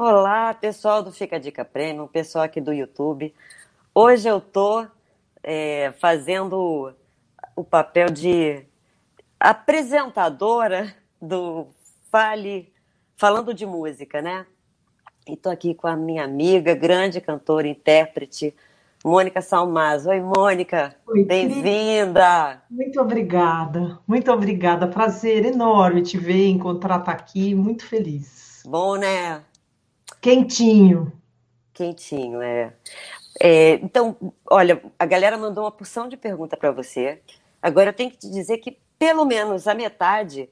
Olá, pessoal do Fica Dica Premium, pessoal aqui do YouTube. Hoje eu tô é, fazendo o papel de apresentadora do Fale, falando de música, né? E tô aqui com a minha amiga, grande cantora, intérprete, Mônica Salmaz. Oi, Mônica, bem-vinda. Muito obrigada, muito obrigada. Prazer enorme te ver, encontrar tá aqui, muito feliz. Bom, né? Quentinho. Quentinho, é. é. Então, olha, a galera mandou uma porção de pergunta para você. Agora eu tenho que te dizer que pelo menos a metade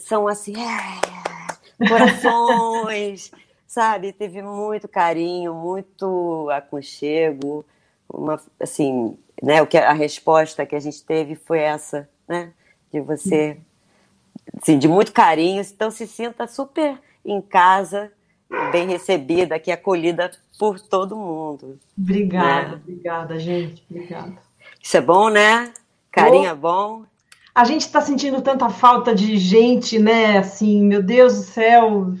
são assim, é, corações, sabe? Teve muito carinho, muito aconchego, uma, assim, né? O que a resposta que a gente teve foi essa, né? De você, assim, de muito carinho. Então se sinta super em casa bem recebida, aqui acolhida por todo mundo. Obrigada, né? obrigada, gente, obrigada. Isso é bom, né? Carinho é bom. A gente está sentindo tanta falta de gente, né? Assim, meu Deus do céu,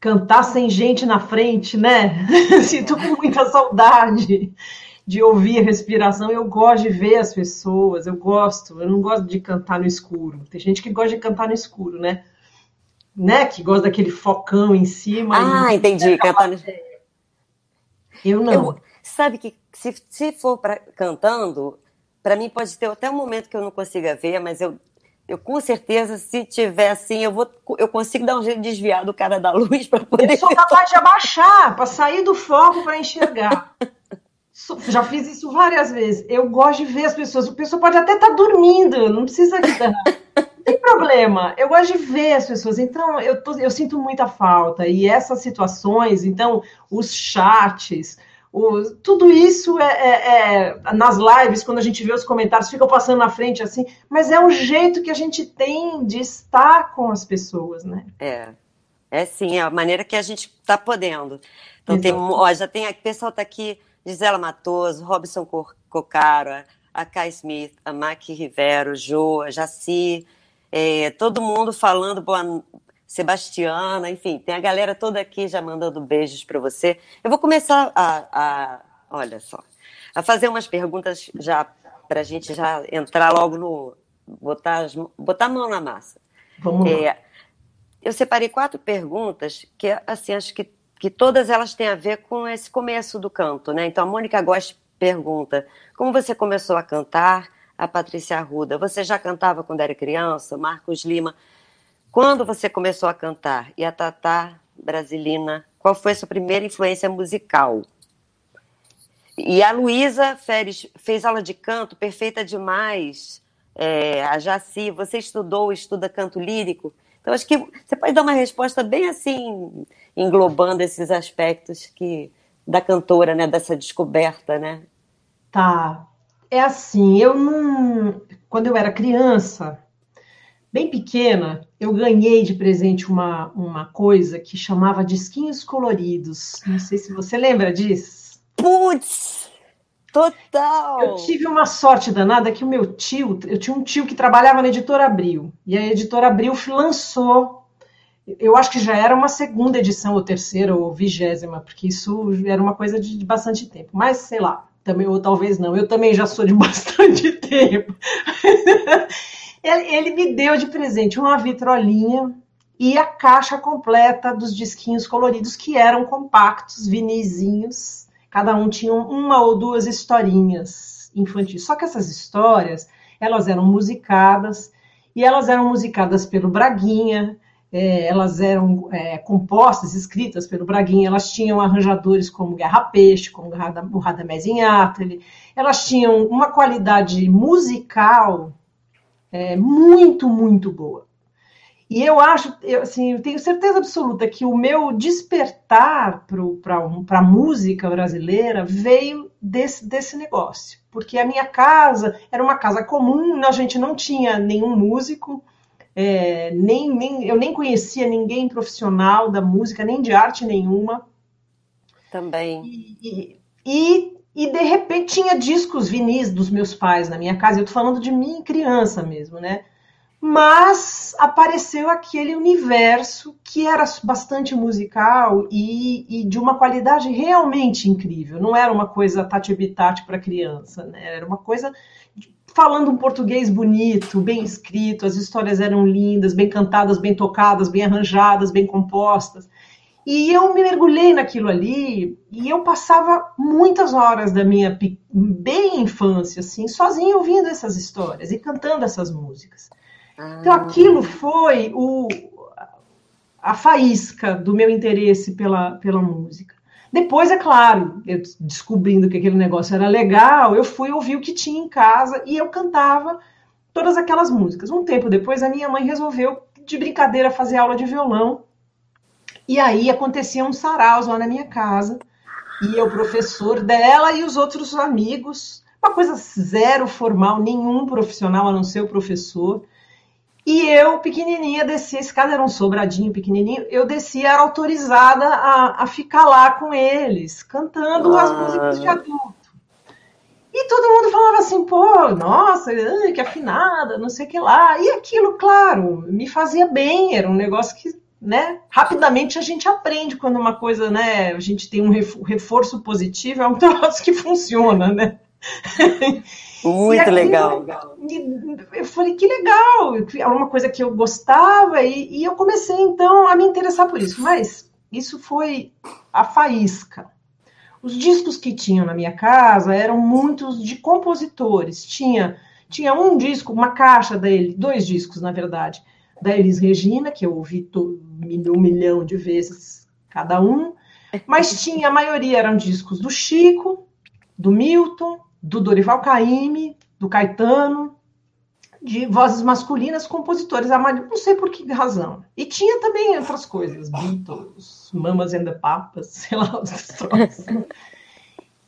cantar sem gente na frente, né? Sinto com muita saudade de ouvir a respiração. Eu gosto de ver as pessoas, eu gosto. Eu não gosto de cantar no escuro. Tem gente que gosta de cantar no escuro, né? Né, que gosta daquele focão em cima. Ah, entendi. Cantando. Eu não. Eu, sabe que se, se for pra, cantando, para mim pode ter até um momento que eu não consiga ver, mas eu, eu com certeza, se tiver assim, eu vou, eu consigo dar um jeito de desviar do cara da luz para poder. Eu sou capaz de abaixar, para sair do foco para enxergar. Já fiz isso várias vezes. Eu gosto de ver as pessoas. A pessoa pode até estar tá dormindo, não precisa tem problema. Eu gosto de ver as pessoas. Então, eu, tô, eu sinto muita falta. E essas situações, então, os chats, o, tudo isso é, é, é, nas lives, quando a gente vê os comentários, fica passando na frente assim, mas é o jeito que a gente tem de estar com as pessoas, né? É. É sim, é a maneira que a gente está podendo. Então, tem, ó, já tem. O pessoal está aqui, Gisela Matoso, Robson Cocaro, a Kai Smith, a Maqui Rivero, Jo, Jaci, é, todo mundo falando, boa, Sebastiana, enfim, tem a galera toda aqui já mandando beijos para você. Eu vou começar a, a, olha só, a fazer umas perguntas já para a gente já entrar logo no botar, botar a mão na massa. Vamos é, lá. Eu separei quatro perguntas que, assim, acho que, que todas elas têm a ver com esse começo do canto, né? Então, a Mônica Gost pergunta: como você começou a cantar? A Patrícia Arruda. Você já cantava quando era criança? Marcos Lima. Quando você começou a cantar? E a Tatá Brasilina, qual foi a sua primeira influência musical? E a Luísa Férez fez aula de canto perfeita demais. É, a Jaci, você estudou, estuda canto lírico? Então, acho que você pode dar uma resposta bem assim, englobando esses aspectos que da cantora, né, dessa descoberta, né? Tá. É assim, eu não. Quando eu era criança, bem pequena, eu ganhei de presente uma, uma coisa que chamava disquinhos coloridos. Não sei se você lembra disso. Putz! Total! Eu tive uma sorte danada que o meu tio, eu tinha um tio que trabalhava na editora Abril, e a editora Abril lançou, eu acho que já era uma segunda edição, ou terceira, ou vigésima, porque isso era uma coisa de, de bastante tempo, mas sei lá, também, ou talvez não, eu também já sou de bastante tempo. ele, me deu de presente uma vitrolinha e a caixa completa dos disquinhos coloridos, que eram compactos, vinizinhos. Cada um tinha uma ou duas historinhas infantis. Só que essas histórias, elas eram musicadas, e elas eram musicadas pelo Braguinha, é, elas eram é, compostas, escritas pelo Braguinha, elas tinham arranjadores como Guerra Peixe, como o Radamés Inátali, elas tinham uma qualidade musical é, muito, muito boa. E eu acho, eu, assim, eu tenho certeza absoluta que o meu despertar para a música brasileira veio desse, desse negócio. Porque a minha casa era uma casa comum, a gente não tinha nenhum músico, é, nem, nem, eu nem conhecia ninguém profissional da música, nem de arte nenhuma. Também. E, e, e, de repente tinha discos vinis dos meus pais na minha casa. Eu tô falando de mim criança mesmo, né? Mas apareceu aquele universo que era bastante musical e, e, de uma qualidade realmente incrível. Não era uma coisa tati-bitati para criança, né? Era uma coisa falando um português bonito, bem escrito, as histórias eram lindas, bem cantadas, bem tocadas, bem arranjadas, bem compostas. E eu me mergulhei naquilo ali e eu passava muitas horas da minha bem infância, assim, sozinha ouvindo essas histórias e cantando essas músicas. Então ah. aquilo foi o, a faísca do meu interesse pela, pela música. Depois, é claro, eu descobrindo que aquele negócio era legal, eu fui ouvir o que tinha em casa e eu cantava todas aquelas músicas. Um tempo depois, a minha mãe resolveu, de brincadeira, fazer aula de violão e aí aconteciam uns saraus lá na minha casa. E o professor dela e os outros amigos, uma coisa zero formal, nenhum profissional a não ser o professor. E eu, pequenininha, descia, esse cara era um sobradinho pequenininho, eu descia, era autorizada a, a ficar lá com eles, cantando ah. as músicas de adulto. E todo mundo falava assim, pô, nossa, que afinada, não sei o que lá. E aquilo, claro, me fazia bem, era um negócio que né? Rapidamente a gente aprende quando uma coisa, né? A gente tem um reforço positivo, é um troço que funciona, né? Muito legal. Eu falei, que legal, é uma coisa que eu gostava, e, e eu comecei então a me interessar por isso. Mas isso foi a faísca. Os discos que tinham na minha casa eram muitos de compositores. Tinha, tinha um disco, uma caixa dele, dois discos, na verdade da Elis Regina, que eu ouvi um milhão de vezes cada um, mas tinha, a maioria eram discos do Chico, do Milton, do Dorival Caymmi, do Caetano, de vozes masculinas, compositores, não sei por que razão. E tinha também outras coisas, Beatles, Mamas and the Papas, sei lá, os troços.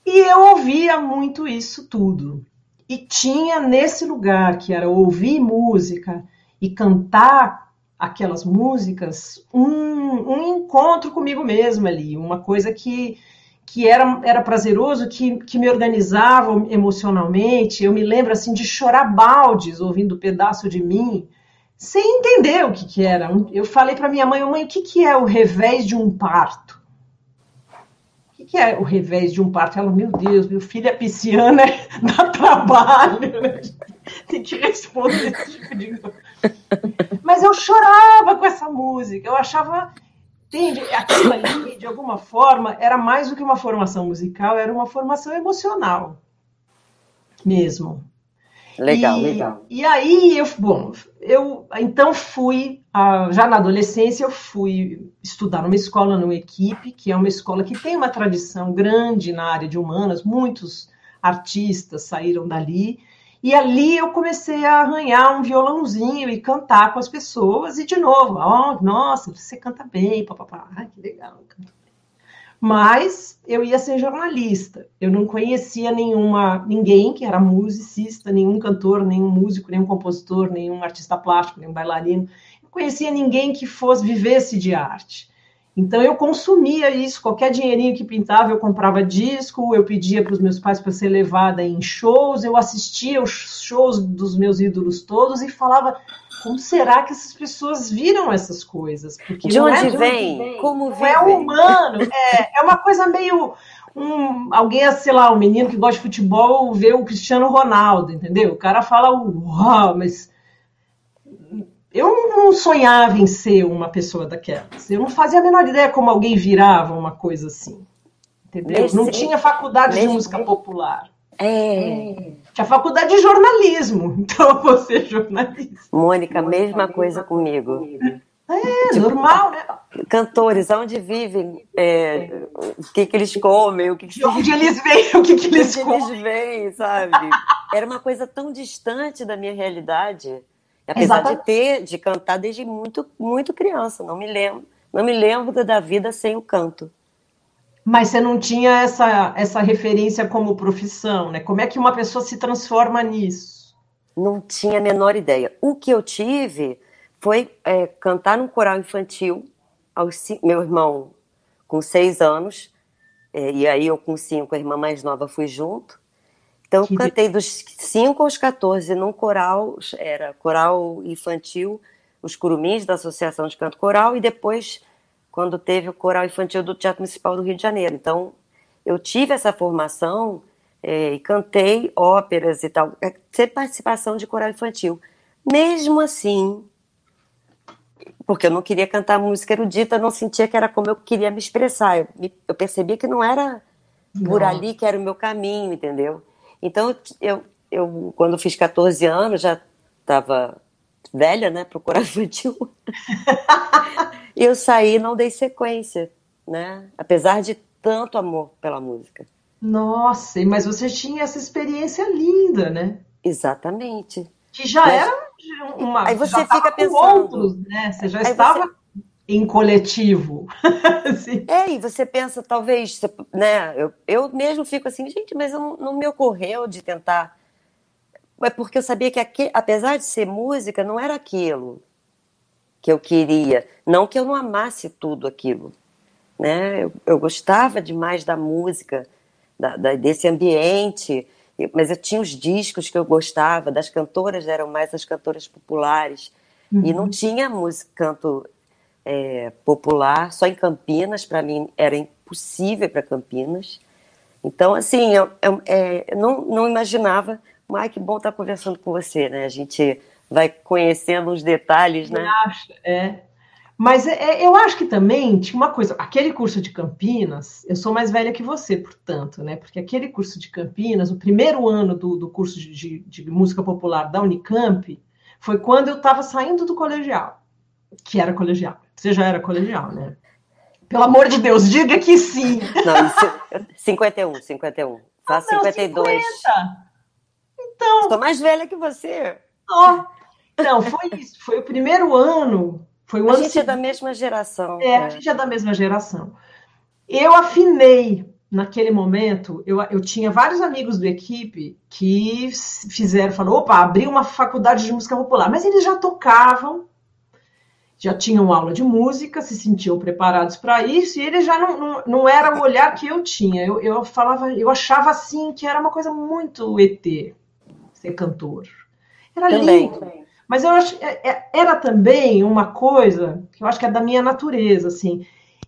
E eu ouvia muito isso tudo. E tinha nesse lugar, que era ouvir música, e cantar aquelas músicas, um, um encontro comigo mesma ali, uma coisa que, que era, era prazeroso, que, que me organizava emocionalmente. Eu me lembro assim de chorar baldes ouvindo pedaço de mim, sem entender o que, que era. Eu falei para minha mãe, mãe, o que, que é o revés de um parto? O que, que é o revés de um parto? Ela, meu Deus, meu filho é pisciana, dá trabalho? Tem que responder esse tipo de coisa. Mas eu chorava com essa música, eu achava. Entende? Aquilo ali, de alguma forma, era mais do que uma formação musical, era uma formação emocional. Mesmo. Legal, e, legal. E aí, eu, bom, eu então fui, já na adolescência, eu fui estudar numa escola, numa equipe, que é uma escola que tem uma tradição grande na área de humanas, muitos artistas saíram dali. E ali eu comecei a arranhar um violãozinho e cantar com as pessoas. E de novo, oh, nossa, você canta bem, papapá. Que legal, Mas eu ia ser jornalista. Eu não conhecia nenhuma, ninguém que era musicista, nenhum cantor, nenhum músico, nenhum compositor, nenhum artista plástico, nenhum bailarino. Não conhecia ninguém que fosse vivesse de arte. Então eu consumia isso, qualquer dinheirinho que pintava eu comprava disco, eu pedia para os meus pais para ser levada em shows, eu assistia os shows dos meus ídolos todos e falava como será que essas pessoas viram essas coisas? Porque de onde, é de vem? vem? Como vem? É humano, é, é uma coisa meio um, alguém, sei lá, um menino que gosta de futebol vê o Cristiano Ronaldo, entendeu? O cara fala, uau, mas eu não sonhava em ser uma pessoa daquelas. Eu não fazia a menor ideia como alguém virava uma coisa assim. Entendeu? Nesse, não tinha faculdade nesse, de música popular. É. Tinha faculdade de jornalismo. Então você jornalista. Mônica, mesma coisa comigo. É, tipo, normal, né? Cantores, aonde vivem, é, o que, que eles comem, o que, que de onde eles vêm, o que, que eles comem. eles vêm, sabe? Era uma coisa tão distante da minha realidade. Apesar Exatamente. de ter, de cantar desde muito, muito criança, não me lembro, não me lembro da vida sem o canto. Mas você não tinha essa, essa referência como profissão, né? Como é que uma pessoa se transforma nisso? Não tinha a menor ideia. O que eu tive foi é, cantar num coral infantil, aos, meu irmão com seis anos, é, e aí eu com cinco, a irmã mais nova, fui junto. Então, que cantei dos 5 aos 14 num coral, era coral infantil, os curumins da Associação de Canto Coral e depois quando teve o coral infantil do Teatro Municipal do Rio de Janeiro. Então, eu tive essa formação é, e cantei óperas e tal, é, sempre participação de coral infantil. Mesmo assim, porque eu não queria cantar música erudita, não sentia que era como eu queria me expressar. Eu, eu percebia que não era por não. ali que era o meu caminho, entendeu? Então, eu, eu quando fiz 14 anos, já estava velha, né, coral infantil. eu saí não dei sequência, né? Apesar de tanto amor pela música. Nossa, mas você tinha essa experiência linda, né? Exatamente. Que já mas, era uma. Aí você fica pensando. outros, né? Você já estava você... em coletivo. é, e você pensa, talvez, né? Eu, eu mesmo fico assim, gente, mas não, não me ocorreu de tentar. É porque eu sabia que, aqui, apesar de ser música, não era aquilo que eu queria. Não que eu não amasse tudo aquilo. Né? Eu, eu gostava demais da música, da, da, desse ambiente, mas eu tinha os discos que eu gostava, das cantoras eram mais as cantoras populares, uhum. e não uhum. tinha música, canto é, popular, só em Campinas, para mim era impossível para Campinas. Então, assim, eu, eu, é, eu não, não imaginava, mas que bom estar conversando com você, né? A gente vai conhecendo os detalhes, né? Acho, é. Mas é, é, eu acho que também tinha uma coisa, aquele curso de Campinas, eu sou mais velha que você, portanto, né? Porque aquele curso de Campinas, o primeiro ano do, do curso de, de, de música popular da Unicamp, foi quando eu estava saindo do colegial, que era colegial. Você já era colegial, né? Pelo amor de Deus, diga que sim. Não, isso, 51, 51. Faço ah, não, 52. 50. Então. Estou mais velha que você. Oh, não, foi isso. Foi o primeiro ano. Foi o a ano gente seguinte. é da mesma geração. É, a é. gente é da mesma geração. Eu afinei naquele momento, eu, eu tinha vários amigos do equipe que fizeram, falou, opa, abri uma faculdade de música popular, mas eles já tocavam, já tinham aula de música, se sentiam preparados para isso, e ele já não, não, não, era o olhar que eu tinha. Eu, eu falava, eu achava assim que era uma coisa muito ET ser cantor. Era Também. lindo. Mas eu acho é, é, era também uma coisa que eu acho que é da minha natureza, assim.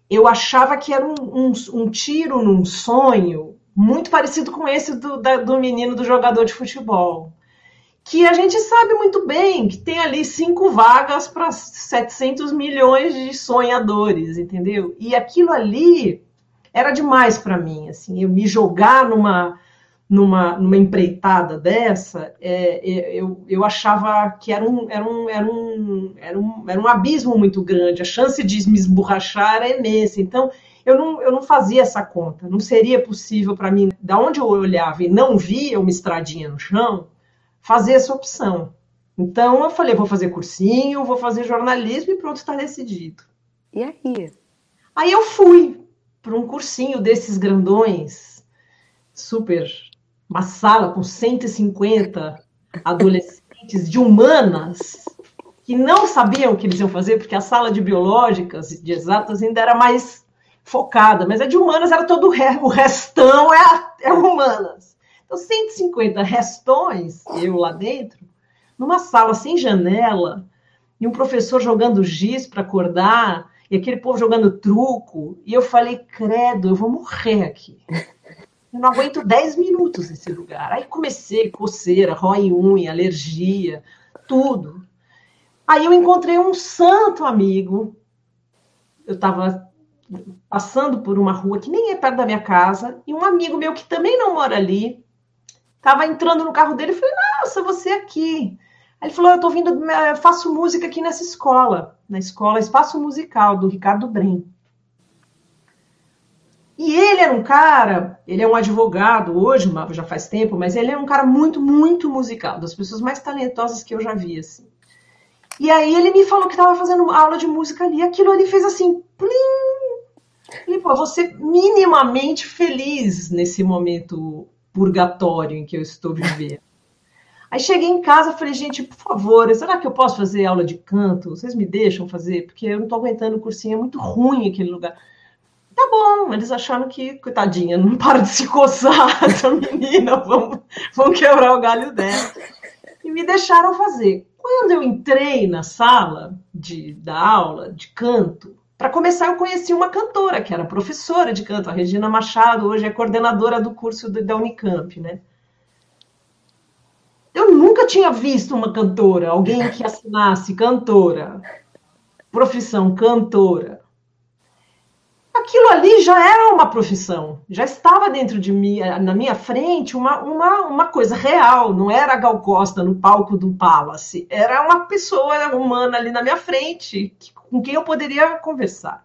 Eu achava que era um, um, um tiro num sonho muito parecido com esse do, da, do menino do jogador de futebol. Que a gente sabe muito bem que tem ali cinco vagas para 700 milhões de sonhadores, entendeu? E aquilo ali era demais para mim, assim, eu me jogar numa numa, numa empreitada dessa, é, é, eu, eu achava que era um, era, um, era, um, era, um, era um abismo muito grande, a chance de me esborrachar era imensa. Então, eu não, eu não fazia essa conta, não seria possível para mim, da onde eu olhava e não via uma estradinha no chão, fazer essa opção. Então, eu falei, vou fazer cursinho, vou fazer jornalismo e pronto, está decidido. E aí? Aí eu fui para um cursinho desses grandões, super uma sala com 150 adolescentes de humanas que não sabiam o que eles iam fazer, porque a sala de biológicas e de exatas ainda era mais focada, mas a de humanas era todo o, re... o restão é, é humanas. Então, 150 restões, eu lá dentro, numa sala sem janela, e um professor jogando giz para acordar, e aquele povo jogando truco, e eu falei, credo, eu vou morrer aqui. Eu não aguento 10 minutos nesse lugar. Aí comecei, coceira, rói unha, alergia, tudo. Aí eu encontrei um santo amigo. Eu estava passando por uma rua que nem é perto da minha casa, e um amigo meu que também não mora ali, estava entrando no carro dele e falei, nossa, você aqui. Aí ele falou, eu estou vindo, eu faço música aqui nessa escola, na escola Espaço Musical, do Ricardo Brem. E ele era um cara, ele é um advogado hoje, já faz tempo, mas ele é um cara muito, muito musical, das pessoas mais talentosas que eu já vi, assim. E aí ele me falou que estava fazendo aula de música ali, aquilo ali fez assim, plim! Ele, pô, você minimamente feliz nesse momento purgatório em que eu estou vivendo. Aí cheguei em casa, falei, gente, por favor, será que eu posso fazer aula de canto? Vocês me deixam fazer? Porque eu não estou aguentando o cursinho, é muito ruim aquele lugar. Tá bom, eles acharam que, coitadinha, não para de se coçar essa menina, vamos, vamos quebrar o galho dela. E me deixaram fazer. Quando eu entrei na sala de, da aula de canto, para começar, eu conheci uma cantora, que era professora de canto, a Regina Machado, hoje é coordenadora do curso da Unicamp, né? Eu nunca tinha visto uma cantora, alguém que assinasse cantora, profissão cantora. Aquilo ali já era uma profissão, já estava dentro de mim, na minha frente, uma, uma, uma coisa real, não era a Gal Costa no palco do Palace, era uma pessoa humana ali na minha frente, que com quem eu poderia conversar.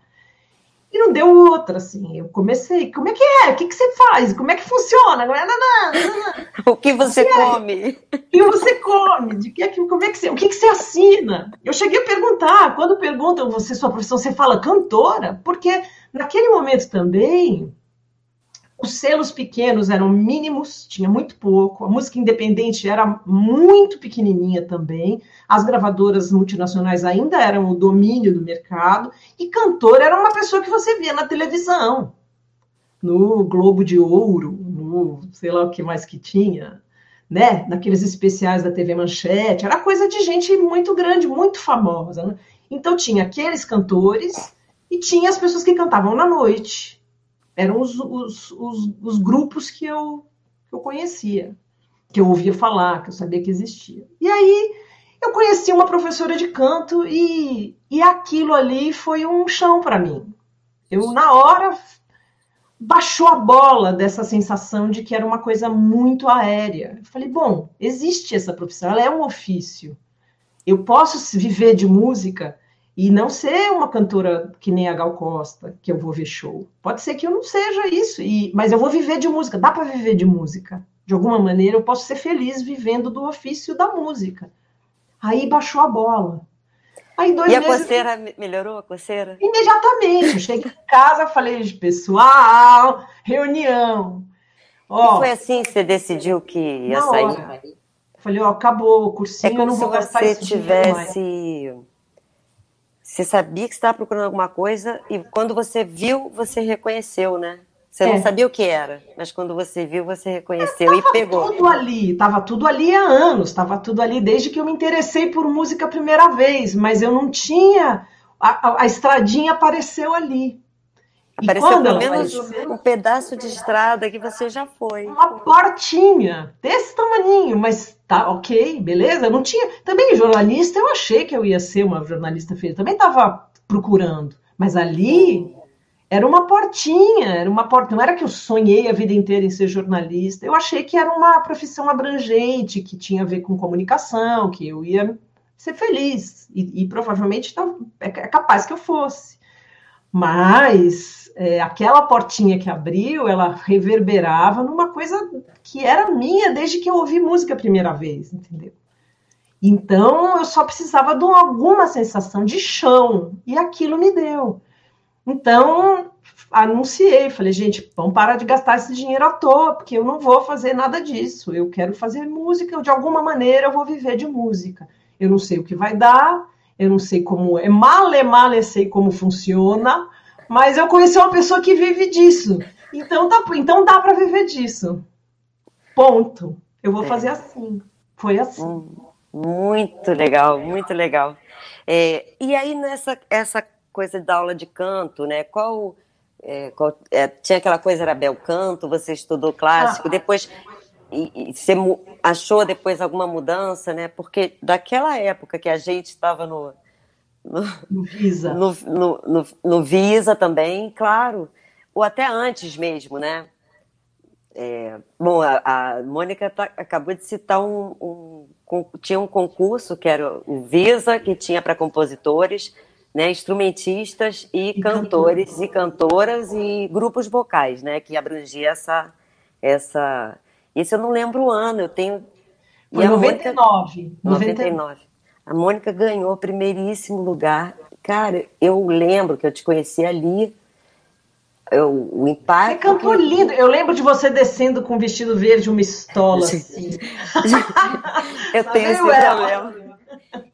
E não deu outra, assim. Eu comecei, como é que é? O que, que você faz? Como é que funciona? Não é nada. O que você que é? come? É? O que você come? De que, como é que você, o que, que você assina? Eu cheguei a perguntar, quando perguntam você sua profissão, você fala cantora? Porque naquele momento também os selos pequenos eram mínimos, tinha muito pouco. A música independente era muito pequenininha também. As gravadoras multinacionais ainda eram o domínio do mercado. E cantor era uma pessoa que você via na televisão, no Globo de Ouro, no sei lá o que mais que tinha, né? Naqueles especiais da TV Manchete. Era coisa de gente muito grande, muito famosa. Né? Então tinha aqueles cantores e tinha as pessoas que cantavam na noite eram os, os, os, os grupos que eu, que eu conhecia, que eu ouvia falar, que eu sabia que existia. E aí eu conheci uma professora de canto e, e aquilo ali foi um chão para mim. Eu, na hora, baixou a bola dessa sensação de que era uma coisa muito aérea. Eu falei, bom, existe essa profissão, ela é um ofício. Eu posso viver de música e não ser uma cantora que nem a Gal Costa, que eu vou ver show. Pode ser que eu não seja isso, e, mas eu vou viver de música. Dá para viver de música. De alguma maneira, eu posso ser feliz vivendo do ofício da música. Aí baixou a bola. Aí, dois e meses, a coceira melhorou a coceira? Imediatamente. Cheguei em casa, falei, pessoal, reunião. Ó, e foi assim que você decidiu que ia sair? Hora. Falei, ó, acabou o cursinho, é como eu não vou gastar se você tivesse você sabia que estava procurando alguma coisa e quando você viu, você reconheceu, né? Você é. não sabia o que era, mas quando você viu, você reconheceu e pegou. tudo ali, estava tudo ali há anos, estava tudo ali desde que eu me interessei por música a primeira vez, mas eu não tinha. A, a, a estradinha apareceu ali. Apareceu pelo menos um pedaço de estrada que você já foi. Uma portinha, desse tamaninho, mas tá ok, beleza? não tinha. Também jornalista, eu achei que eu ia ser uma jornalista feia. Também estava procurando. Mas ali era uma portinha, era uma porta. Não era que eu sonhei a vida inteira em ser jornalista. Eu achei que era uma profissão abrangente, que tinha a ver com comunicação, que eu ia ser feliz. E, e provavelmente tá, é capaz que eu fosse. Mas é, aquela portinha que abriu, ela reverberava numa coisa que era minha desde que eu ouvi música a primeira vez, entendeu? Então eu só precisava de alguma sensação de chão e aquilo me deu. Então anunciei, falei, gente, vamos parar de gastar esse dinheiro à toa, porque eu não vou fazer nada disso. Eu quero fazer música, de alguma maneira eu vou viver de música. Eu não sei o que vai dar, eu não sei como é, male male sei como funciona, mas eu conheci uma pessoa que vive disso. Então, tá, então dá para viver disso. Ponto. Eu vou é. fazer assim. Foi assim. Hum, muito legal, muito legal. É, e aí, nessa essa coisa da aula de canto, né? Qual. É, qual é, tinha aquela coisa, era bel canto, você estudou clássico, ah. depois. E, e você achou depois alguma mudança, né? Porque daquela época que a gente estava no, no, Visa. No, no, no, no, Visa também, claro. Ou até antes mesmo, né? É, bom, a, a Mônica tá, acabou de citar um, um, um, Tinha um concurso que era o Visa, que tinha para compositores, né, instrumentistas e, e cantores cantor. e cantoras e grupos vocais, né? Que abrangia essa. essa isso eu não lembro o ano, eu tenho. Foi 99, Mônica, 99. A Mônica ganhou o primeiríssimo lugar. Cara, eu lembro que eu te conheci ali. Eu, o impacto. Você cantou que... lindo. Eu lembro de você descendo com um vestido verde, uma estola assim. eu tenho esse problema.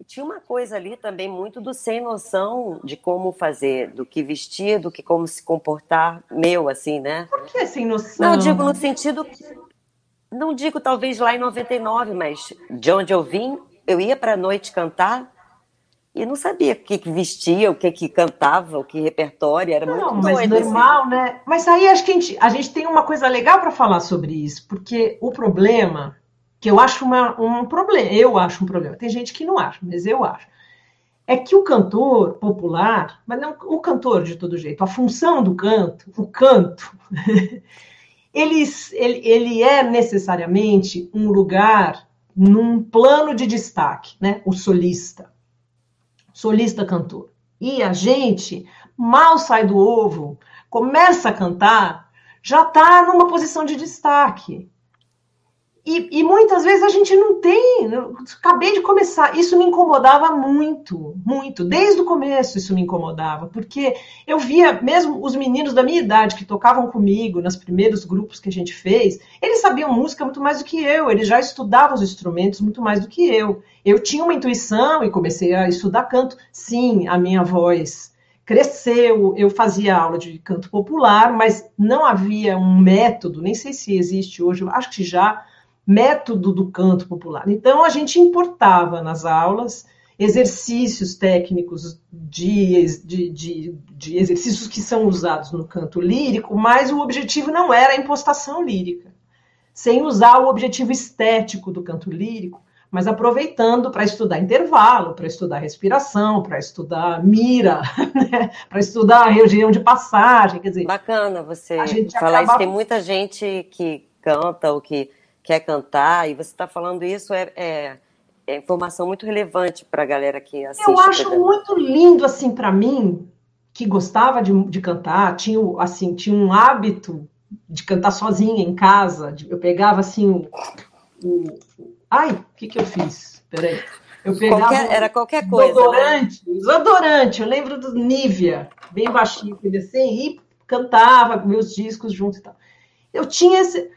Tinha uma coisa ali também muito do sem noção de como fazer, do que vestir, do que como se comportar, meu, assim, né? Por que sem noção? Não, digo no sentido. Não digo talvez lá em 99, mas de onde eu vim, eu ia para a noite cantar e não sabia o que, que, vestia, o que, que cantava, o que repertório, era não, muito mas doido, normal, assim. né? Mas aí acho que a gente, a gente tem uma coisa legal para falar sobre isso, porque o problema, que eu acho uma, um problema, eu acho um problema, tem gente que não acha, mas eu acho, é que o cantor popular, mas não o cantor de todo jeito, a função do canto, o canto, ele, ele, ele é necessariamente um lugar num plano de destaque, né? O solista solista cantor. E a gente mal sai do ovo, começa a cantar, já está numa posição de destaque. E, e, muitas vezes a gente não tem. Acabei de começar. Isso me incomodava muito, muito. Desde o começo isso me incomodava, porque eu via mesmo os meninos da minha idade que tocavam comigo nos primeiros grupos que a gente fez, eles sabiam música muito mais do que eu, eles já estudavam os instrumentos muito mais do que eu. Eu tinha uma intuição e comecei a estudar canto. Sim, a minha voz cresceu, eu fazia aula de canto popular, mas não havia um método, nem sei se existe hoje, acho que já método do canto popular. Então, a gente importava nas aulas exercícios técnicos de, de, de, de, exercícios que são usados no canto lírico, mas o objetivo não era a impostação lírica, sem usar o objetivo estético do canto lírico, mas aproveitando para estudar intervalo, para estudar respiração, para estudar mira, né? para estudar a região de passagem, quer dizer. Bacana você falar isso. Tem muita gente que canta ou que quer cantar, e você está falando isso, é, é, é, informação muito relevante para a galera que assiste. Eu acho muito lindo, assim, para mim, que gostava de, de cantar, tinha, assim, tinha um hábito de cantar sozinha em casa, eu pegava, assim, o... o ai, o que que eu fiz? Peraí. Eu pegava qualquer, era qualquer coisa. Desodorante, né? desodorante. Eu lembro do Nivea, bem baixinho, assim, e cantava com meus discos juntos e tal. Eu tinha esse.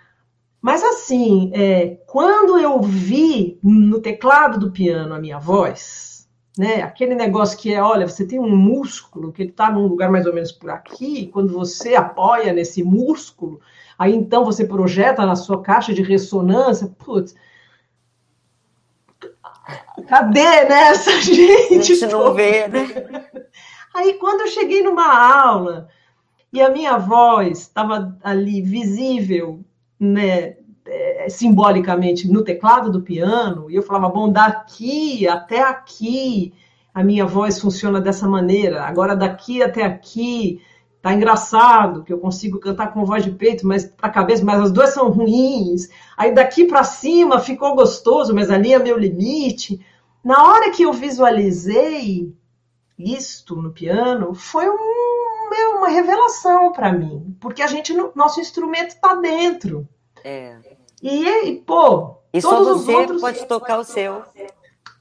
Mas assim, é, quando eu vi no teclado do piano a minha voz, né, aquele negócio que é, olha, você tem um músculo que está num lugar mais ou menos por aqui, quando você apoia nesse músculo, aí então você projeta na sua caixa de ressonância, putz, cadê né, essa gente? A gente não vê, né? Aí quando eu cheguei numa aula e a minha voz estava ali visível né, é, simbolicamente no teclado do piano, e eu falava, bom, daqui até aqui a minha voz funciona dessa maneira, agora daqui até aqui tá engraçado que eu consigo cantar com voz de peito, mas para cabeça, mas as duas são ruins. Aí daqui para cima ficou gostoso, mas ali é meu limite. Na hora que eu visualizei isto no piano, foi um, uma revelação para mim, porque a gente nosso instrumento está dentro. É. E, e pô, e todos só você outros... pode tocar o seu.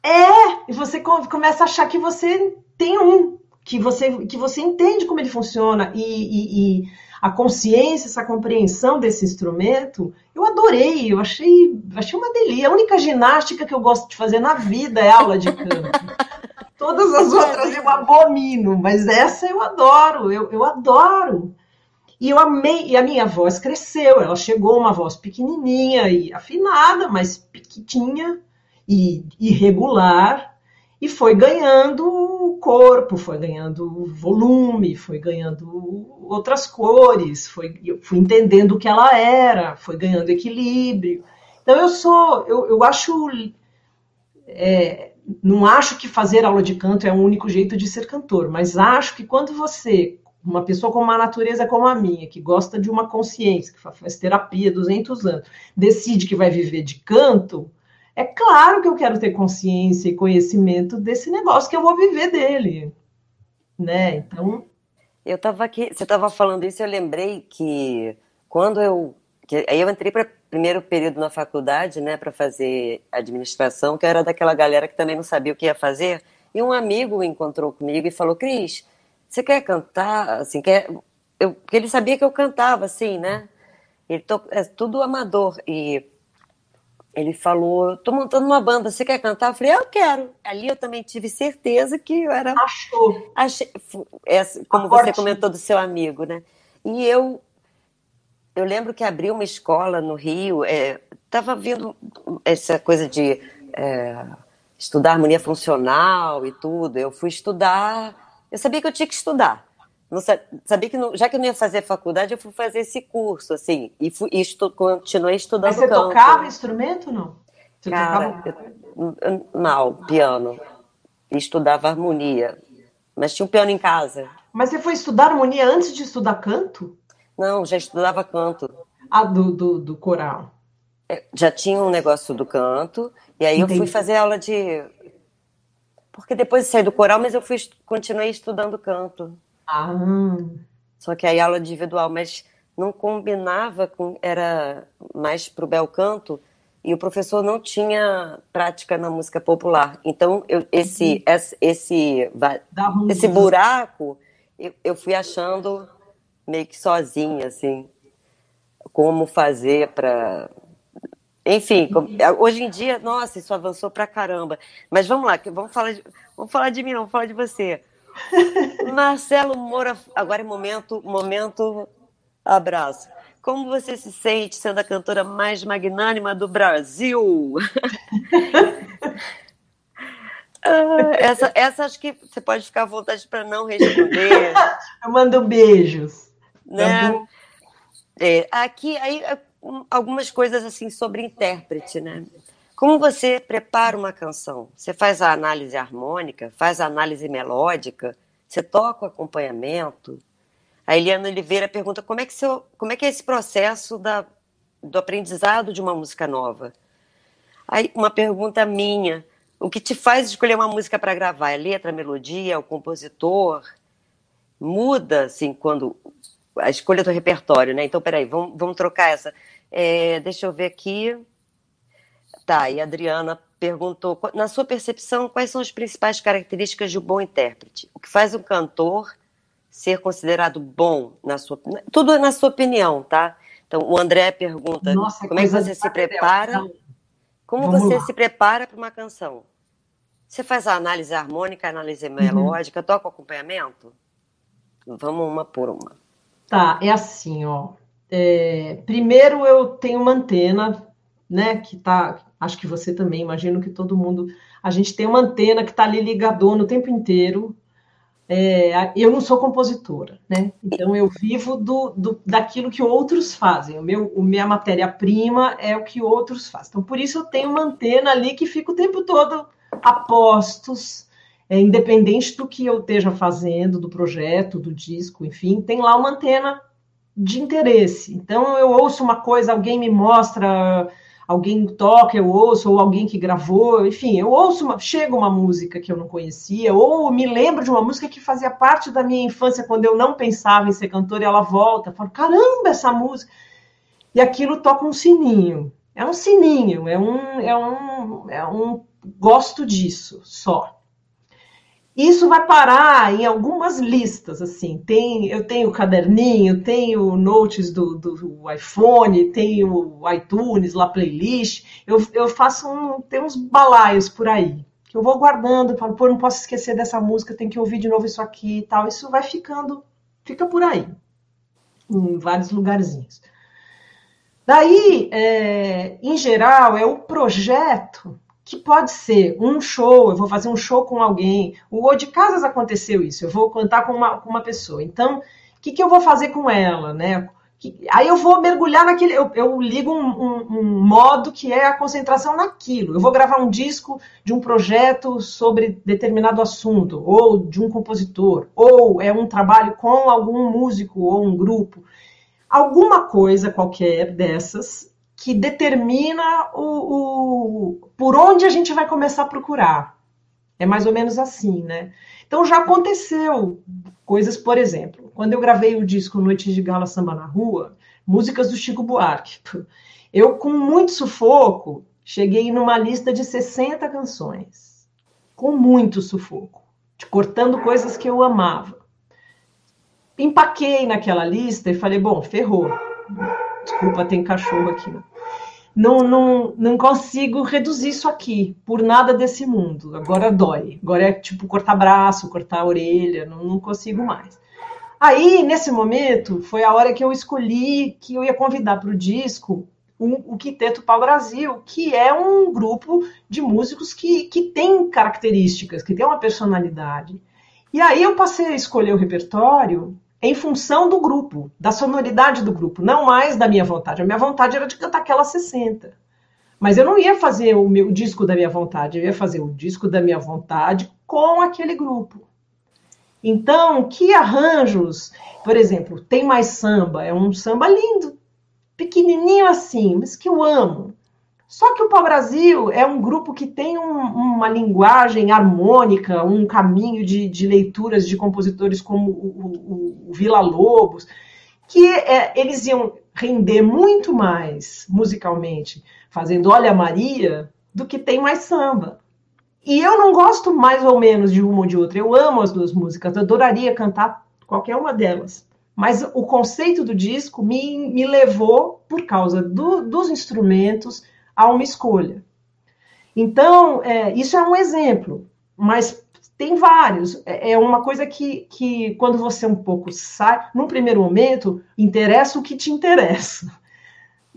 É, e você começa a achar que você tem um, que você, que você entende como ele funciona e, e, e a consciência, essa compreensão desse instrumento, eu adorei, eu achei, achei uma delícia. A única ginástica que eu gosto de fazer na vida é aula de canto. Todas as outras eu abomino, mas essa eu adoro, eu, eu adoro. E eu amei, e a minha voz cresceu, ela chegou uma voz pequenininha e afinada, mas pequitinha e irregular, e foi ganhando corpo, foi ganhando volume, foi ganhando outras cores, foi, eu fui entendendo o que ela era, foi ganhando equilíbrio. Então eu sou, eu, eu acho, é, não acho que fazer aula de canto é o único jeito de ser cantor, mas acho que quando você uma pessoa com uma natureza como a minha, que gosta de uma consciência, que faz terapia 200 anos, decide que vai viver de canto, é claro que eu quero ter consciência e conhecimento desse negócio que eu vou viver dele, né? Então, eu estava aqui, você estava falando isso, eu lembrei que quando eu, que, aí eu entrei para primeiro período na faculdade, né, para fazer administração, que eu era daquela galera que também não sabia o que ia fazer, e um amigo encontrou comigo e falou, Cris, você quer cantar? Assim, quer... Eu, porque ele sabia que eu cantava, assim, né? Ele to... é tudo amador. E ele falou: tô montando uma banda, você quer cantar? Eu falei: eu quero. Ali eu também tive certeza que eu era. Achou. Achei... É, como você comentou do seu amigo, né? E eu. Eu lembro que abri uma escola no Rio, estava é, vindo essa coisa de. É, estudar harmonia funcional e tudo. Eu fui estudar, eu sabia que eu tinha que estudar. Não sabia que não, já que eu não ia fazer faculdade, eu fui fazer esse curso, assim, e, fui, e estu, continuei estudando Mas você canto. tocava instrumento não? Você Cara, eu, mal, piano. E estudava harmonia. Mas tinha um piano em casa. Mas você foi estudar harmonia antes de estudar canto? Não, já estudava canto. Ah, do, do, do coral. É, já tinha um negócio do canto, e aí Entendi. eu fui fazer aula de. Porque depois de sair do coral, mas eu fui, continuei estudando canto. Ah. Só que aí aula individual, mas não combinava com. Era mais pro bel canto, e o professor não tinha prática na música popular. Então, eu, esse, uhum. esse, esse, esse buraco eu, eu fui achando meio que sozinha, assim, como fazer para. Enfim, hoje em dia, nossa, isso avançou pra caramba. Mas vamos lá, vamos falar de, vamos falar de mim, não, vamos falar de você. Marcelo Moura, agora é momento, momento abraço. Como você se sente sendo a cantora mais magnânima do Brasil? Ah, essa, essa acho que você pode ficar à vontade para não responder. Eu mando beijos. Né? É, aqui, aí, é, algumas coisas assim sobre intérprete, né? Como você prepara uma canção? Você faz a análise harmônica, faz a análise melódica, você toca o acompanhamento. A Eliana Oliveira pergunta como é que, seu, como é, que é esse processo da, do aprendizado de uma música nova. Aí, uma pergunta minha, o que te faz escolher uma música para gravar? É letra, melodia, o compositor? Muda, assim, quando a escolha do repertório, né? Então, peraí, vamos, vamos trocar essa. É, deixa eu ver aqui. Tá, e a Adriana perguntou: na sua percepção, quais são as principais características de um bom intérprete? O que faz um cantor ser considerado bom na sua tudo na sua opinião, tá? Então o André pergunta: Nossa, como é que você se prepara? Como Vamos você lá. se prepara para uma canção? Você faz a análise harmônica, a análise uhum. melódica, uhum. toca o acompanhamento? Vamos uma por uma. Tá, é assim, ó. É, primeiro eu tenho uma antena, né, que tá, acho que você também, imagino que todo mundo, a gente tem uma antena que está ali ligadona o tempo inteiro. É, eu não sou compositora, né? Então eu vivo do, do daquilo que outros fazem. O meu, o minha matéria-prima é o que outros fazem. Então por isso eu tenho uma antena ali que fica o tempo todo apostos, é, independente do que eu esteja fazendo, do projeto, do disco, enfim, tem lá uma antena de interesse. Então eu ouço uma coisa, alguém me mostra, alguém toca, eu ouço, ou alguém que gravou, enfim, eu ouço, uma, chega uma música que eu não conhecia, ou me lembro de uma música que fazia parte da minha infância quando eu não pensava em ser cantora e ela volta, falo, caramba, essa música. E aquilo toca um sininho. É um sininho, é um, é um, é um gosto disso só. Isso vai parar em algumas listas, assim. Tem, eu tenho caderninho, tenho notes do, do iPhone, tenho iTunes, lá playlist. Eu, eu faço um, tem uns balaios por aí que eu vou guardando, falo, pô, não posso esquecer dessa música, tem que ouvir de novo isso aqui e tal. Isso vai ficando, fica por aí, em vários lugarzinhos. Daí, é, em geral, é o projeto que pode ser um show, eu vou fazer um show com alguém. O O de Casas aconteceu isso, eu vou cantar com uma, com uma pessoa. Então, o que, que eu vou fazer com ela, né? Aí eu vou mergulhar naquele. Eu, eu ligo um, um, um, modo que é a concentração naquilo. Eu vou gravar um disco de um projeto sobre determinado assunto, ou de um compositor, ou é um trabalho com algum músico ou um grupo. Alguma coisa qualquer dessas que determina o, o, por onde a gente vai começar a procurar. É mais ou menos assim, né? Então já aconteceu coisas, por exemplo, quando eu gravei o disco Noite de Gala Samba na Rua, músicas do Chico Buarque. Eu, com muito sufoco, cheguei numa lista de 60 canções. Com muito sufoco, cortando coisas que eu amava. Empaquei naquela lista e falei, bom, ferrou. Desculpa, tem cachorro aqui. Não, não, não consigo reduzir isso aqui por nada desse mundo. Agora dói. Agora é tipo cortar braço, cortar orelha, não, não consigo mais. Aí, nesse momento, foi a hora que eu escolhi que eu ia convidar para o disco o, o Quinteto Pau Brasil, que é um grupo de músicos que, que tem características, que tem uma personalidade. E aí eu passei a escolher o repertório em função do grupo, da sonoridade do grupo, não mais da minha vontade. A minha vontade era de cantar aquela 60. Mas eu não ia fazer o meu disco da minha vontade, eu ia fazer o disco da minha vontade com aquele grupo. Então, que arranjos, por exemplo, tem mais samba, é um samba lindo, pequenininho assim, mas que eu amo. Só que o Pau Brasil é um grupo que tem um, uma linguagem harmônica, um caminho de, de leituras de compositores como o, o, o Vila Lobos, que é, eles iam render muito mais musicalmente fazendo Olha Maria do que tem mais samba. E eu não gosto mais ou menos de uma ou de outra. Eu amo as duas músicas, eu adoraria cantar qualquer uma delas. Mas o conceito do disco me, me levou, por causa do, dos instrumentos, a uma escolha. Então, é, isso é um exemplo, mas tem vários. É, é uma coisa que, que, quando você um pouco sai, num primeiro momento, interessa o que te interessa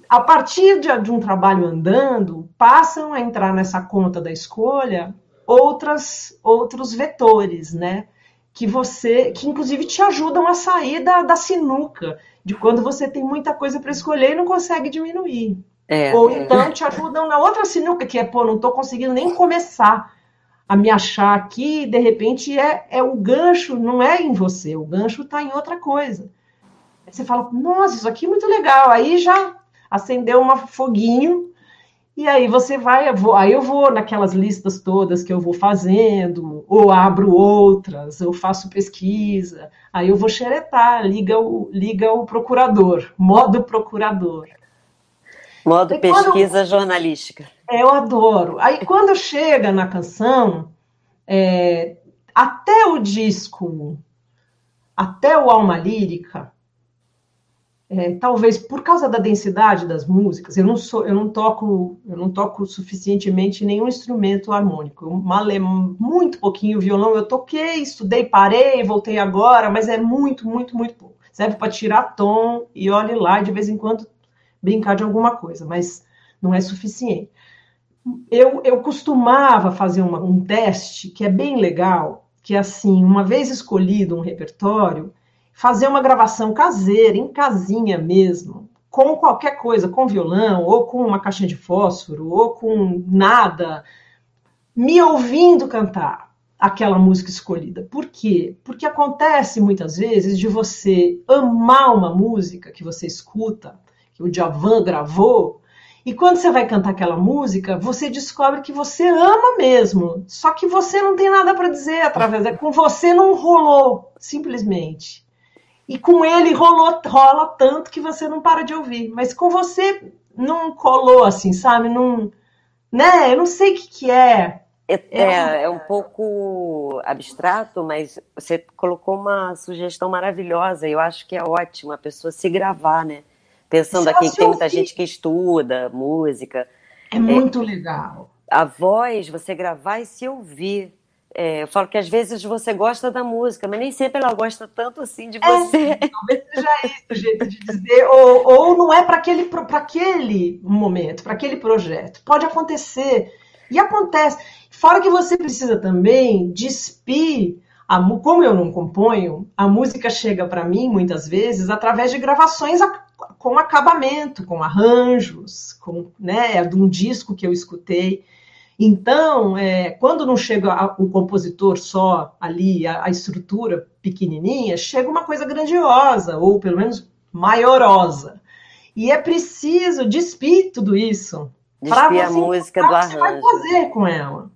a partir de, de, um trabalho andando, passam a entrar nessa conta da escolha outras, outros vetores, né? Que você, que inclusive te ajudam a sair da, da sinuca, de quando você tem muita coisa para escolher e não consegue diminuir. É, Ou é. então te ajudam na outra sinuca, que é, pô, não estou conseguindo nem começar a me achar aqui, de repente é, é o gancho, não é em você, o gancho está em outra coisa. Aí você fala, nossa, isso aqui é muito legal. Aí já acendeu um foguinho, e aí você vai, eu vou, aí eu vou naquelas listas todas que eu vou fazendo, ou abro outras, eu faço pesquisa, aí eu vou xeretar, liga o, liga o procurador, modo procurador. Modo aí, pesquisa quando, jornalística. É, eu adoro. Aí quando chega na canção, é, até o disco, até o Alma Lírica, é, talvez por causa da densidade das músicas, eu não sou, eu não toco, eu não toco suficientemente nenhum instrumento harmônico. Eu muito pouquinho violão, eu toquei, estudei, parei, voltei agora, mas é muito, muito, muito pouco. Serve para tirar tom e olhe lá de vez em quando brincar de alguma coisa, mas não é suficiente. Eu, eu costumava fazer uma, um teste que é bem legal, que é assim, uma vez escolhido um repertório, fazer uma gravação caseira, em casinha mesmo, com qualquer coisa, com violão, ou com uma caixinha de fósforo, ou com nada, me ouvindo cantar aquela música escolhida. Por quê? Porque acontece muitas vezes de você amar uma música que você escuta, que o Djavan gravou, e quando você vai cantar aquela música, você descobre que você ama mesmo. Só que você não tem nada para dizer através da. Com você não rolou, simplesmente e com ele rolou, rola tanto que você não para de ouvir. Mas com você não colou assim, sabe? Não, né? Eu não sei o que, que é. É, é, é um pouco abstrato, mas você colocou uma sugestão maravilhosa. Eu acho que é ótimo a pessoa se gravar, né? Pensando aqui que tem muita gente que estuda música. É muito é, legal. A voz, você gravar e se ouvir. É, eu falo que às vezes você gosta da música, mas nem sempre ela gosta tanto assim de você. É, talvez seja isso o jeito de dizer, ou, ou não é para aquele, aquele momento, para aquele projeto. Pode acontecer. E acontece. Fora que você precisa também despir. A, como eu não componho, a música chega para mim muitas vezes através de gravações a, com acabamento, com arranjos, com né, de um disco que eu escutei. Então, é, quando não chega a, o compositor só ali, a, a, estrutura pequenininha, chega uma coisa grandiosa, ou pelo menos maiorosa. E é preciso despir tudo isso. Despir a música do arranjo. Você vai fazer com ela.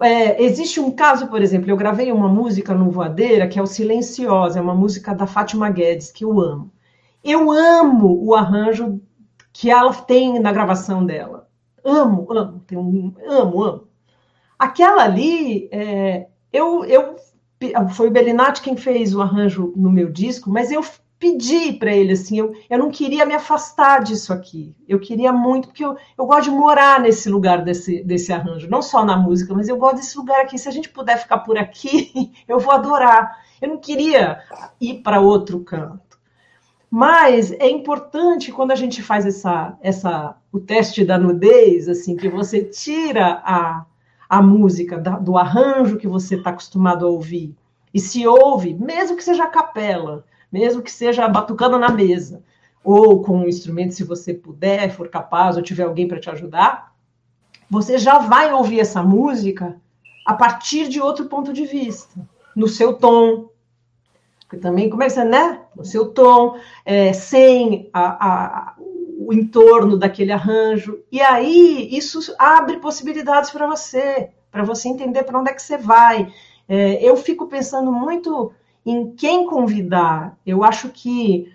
É, existe um caso, por exemplo, eu gravei uma música no Voadeira, que é o Silenciosa, é uma música da Fátima Guedes, que eu amo. Eu amo o arranjo que ela tem na gravação dela amo, amo, tenho um, amo, amo. Aquela ali, é, eu, eu, foi o Belinati quem fez o arranjo no meu disco, mas eu pedi para ele assim, eu, eu não queria me afastar disso aqui. Eu queria muito, porque eu, eu gosto de morar nesse lugar desse, desse arranjo, não só na música, mas eu gosto desse lugar aqui. Se a gente puder ficar por aqui, eu vou adorar. Eu não queria ir para outro canto. Mas é importante quando a gente faz essa, essa, o teste da nudez, assim, que você tira a, a música da, do arranjo que você está acostumado a ouvir. E se ouve, mesmo que seja a capela, mesmo que seja batucando na mesa, ou com um instrumento, se você puder, for capaz, ou tiver alguém para te ajudar, você já vai ouvir essa música a partir de outro ponto de vista, no seu tom, porque também começa, né? No seu tom, é, sem a, a, o entorno daquele arranjo. E aí isso abre possibilidades para você, para você entender para onde é que você vai. É, eu fico pensando muito em quem convidar. Eu acho que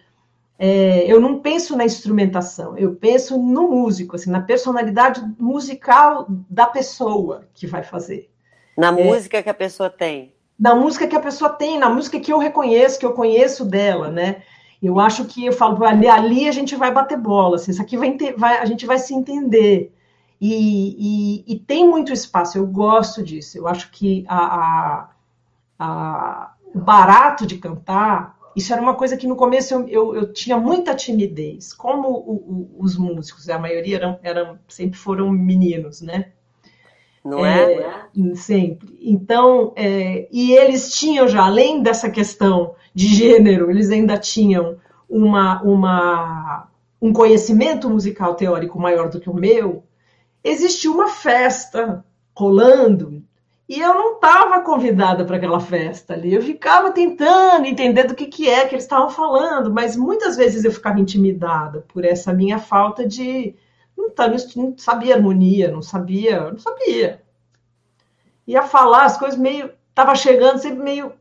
é, eu não penso na instrumentação, eu penso no músico, assim, na personalidade musical da pessoa que vai fazer. Na é, música que a pessoa tem da música que a pessoa tem, na música que eu reconheço, que eu conheço dela, né? Eu acho que eu falo, ali, ali a gente vai bater bola, assim, isso aqui vai, vai, a gente vai se entender. E, e, e, tem muito espaço, eu gosto disso. Eu acho que a, a, a, o barato de cantar, isso era uma coisa que no começo eu, eu, eu tinha muita timidez. Como o, o, os músicos, a maioria eram, eram, sempre foram meninos, né? Não é? é? Sempre. Então, é, e eles tinham já, além dessa questão de gênero, eles ainda tinham uma, uma, um conhecimento musical teórico maior do que o meu. Existia uma festa rolando e eu não estava convidada para aquela festa ali. Eu ficava tentando entender do que, que é que eles estavam falando, mas muitas vezes eu ficava intimidada por essa minha falta de não, tá, não sabia harmonia, não sabia, não sabia. Ia falar as coisas meio. Tava chegando sempre meio.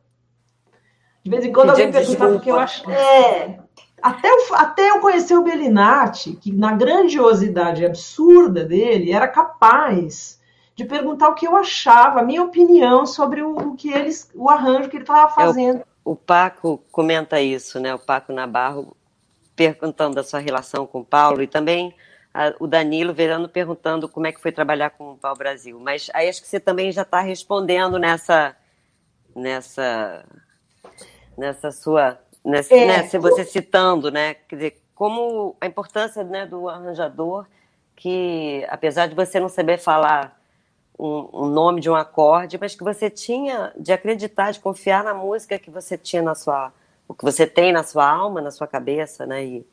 De vez em quando alguém perguntava o que eu acho. É. Até eu, até eu conhecer o Bellinati, que na grandiosidade absurda dele, era capaz de perguntar o que eu achava, a minha opinião sobre o, o que eles, o arranjo que ele estava fazendo. É, o, o Paco comenta isso, né? O Paco Nabarro perguntando da sua relação com o Paulo e também a, o Danilo Verano perguntando como é que foi trabalhar com o Pau Brasil. Mas aí acho que você também já está respondendo nessa, nessa, nessa sua, nessa, é. né, você citando, né? Quer dizer, como a importância né, do arranjador, que apesar de você não saber falar um, um, nome de um acorde, mas que você tinha de acreditar, de confiar na música que você tinha na sua, o que você tem na sua alma, na sua cabeça, né? E,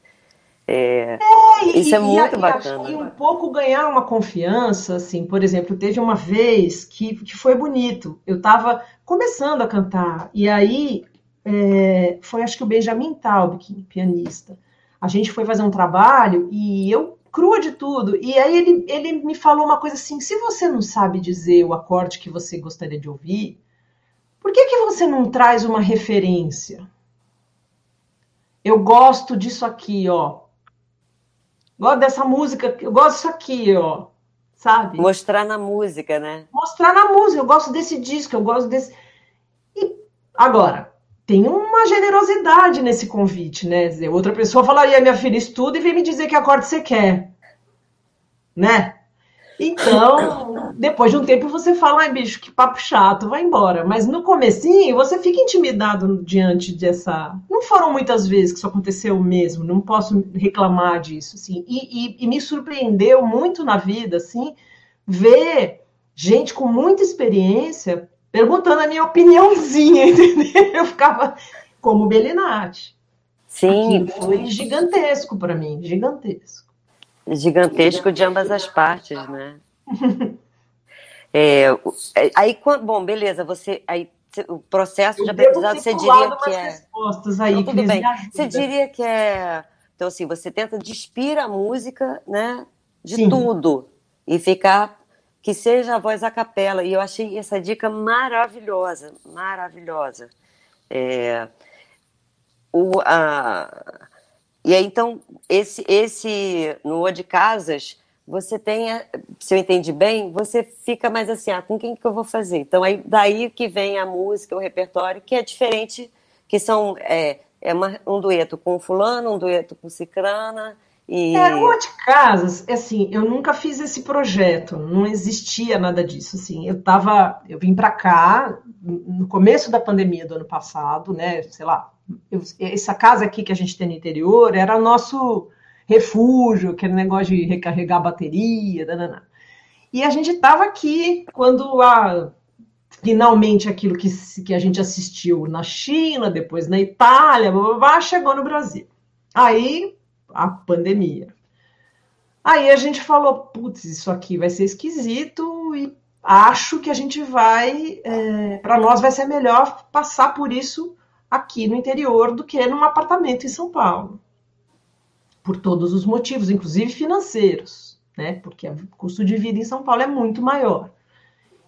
é, é, isso é muito e, bacana. E um pouco ganhar uma confiança, assim, por exemplo, teve uma vez que, que foi bonito. Eu estava começando a cantar, e aí é, foi acho que o Benjamin Taub, que, pianista. A gente foi fazer um trabalho e eu crua de tudo. E aí ele, ele me falou uma coisa assim: se você não sabe dizer o acorde que você gostaria de ouvir, por que, que você não traz uma referência? Eu gosto disso aqui, ó. Gosto dessa música, eu gosto disso aqui, ó. Sabe? Mostrar na música, né? Mostrar na música, eu gosto desse disco, eu gosto desse. E agora, tem uma generosidade nesse convite, né? Outra pessoa falaria, minha filha, estuda e vem me dizer que acorde você quer. Né? Então, depois de um tempo você fala, ai bicho, que papo chato, vai embora. Mas no comecinho você fica intimidado diante dessa. Não foram muitas vezes que isso aconteceu mesmo, não posso reclamar disso, assim. E, e, e me surpreendeu muito na vida, assim, ver gente com muita experiência perguntando a minha opiniãozinha, entendeu? Eu ficava como Belinati. Sim. Aquilo foi gigantesco para mim, gigantesco. Gigantesco de ambas as partes, né? É, é, aí, bom, beleza, você aí o processo de aprendizado você diria que é respostas aí, tudo bem. Você diria que é então assim, você tenta despir a música, né, de Sim. tudo e ficar que seja a voz a capela. E eu achei essa dica maravilhosa, maravilhosa. É, o, a, e aí, então, esse, esse no O de Casas, você tem, se eu entendi bem, você fica mais assim, ah, com quem que eu vou fazer? Então, aí, daí que vem a música, o repertório, que é diferente, que são, é, é uma, um dueto com fulano, um dueto com cicrana, E... É, o de casas, é assim, eu nunca fiz esse projeto, não existia nada disso, assim, eu tava, eu vim para cá no começo da pandemia do ano passado, né, sei lá, eu, essa casa aqui que a gente tem no interior era nosso refúgio, aquele negócio de recarregar bateria, danana. E a gente estava aqui quando a, finalmente aquilo que, que a gente assistiu na China, depois na Itália, blá, blá, blá, chegou no Brasil. Aí a pandemia. Aí a gente falou, putz, isso aqui vai ser esquisito e acho que a gente vai, é, para nós vai ser melhor passar por isso aqui no interior do que num apartamento em São Paulo. Por todos os motivos, inclusive financeiros, né? Porque o custo de vida em São Paulo é muito maior.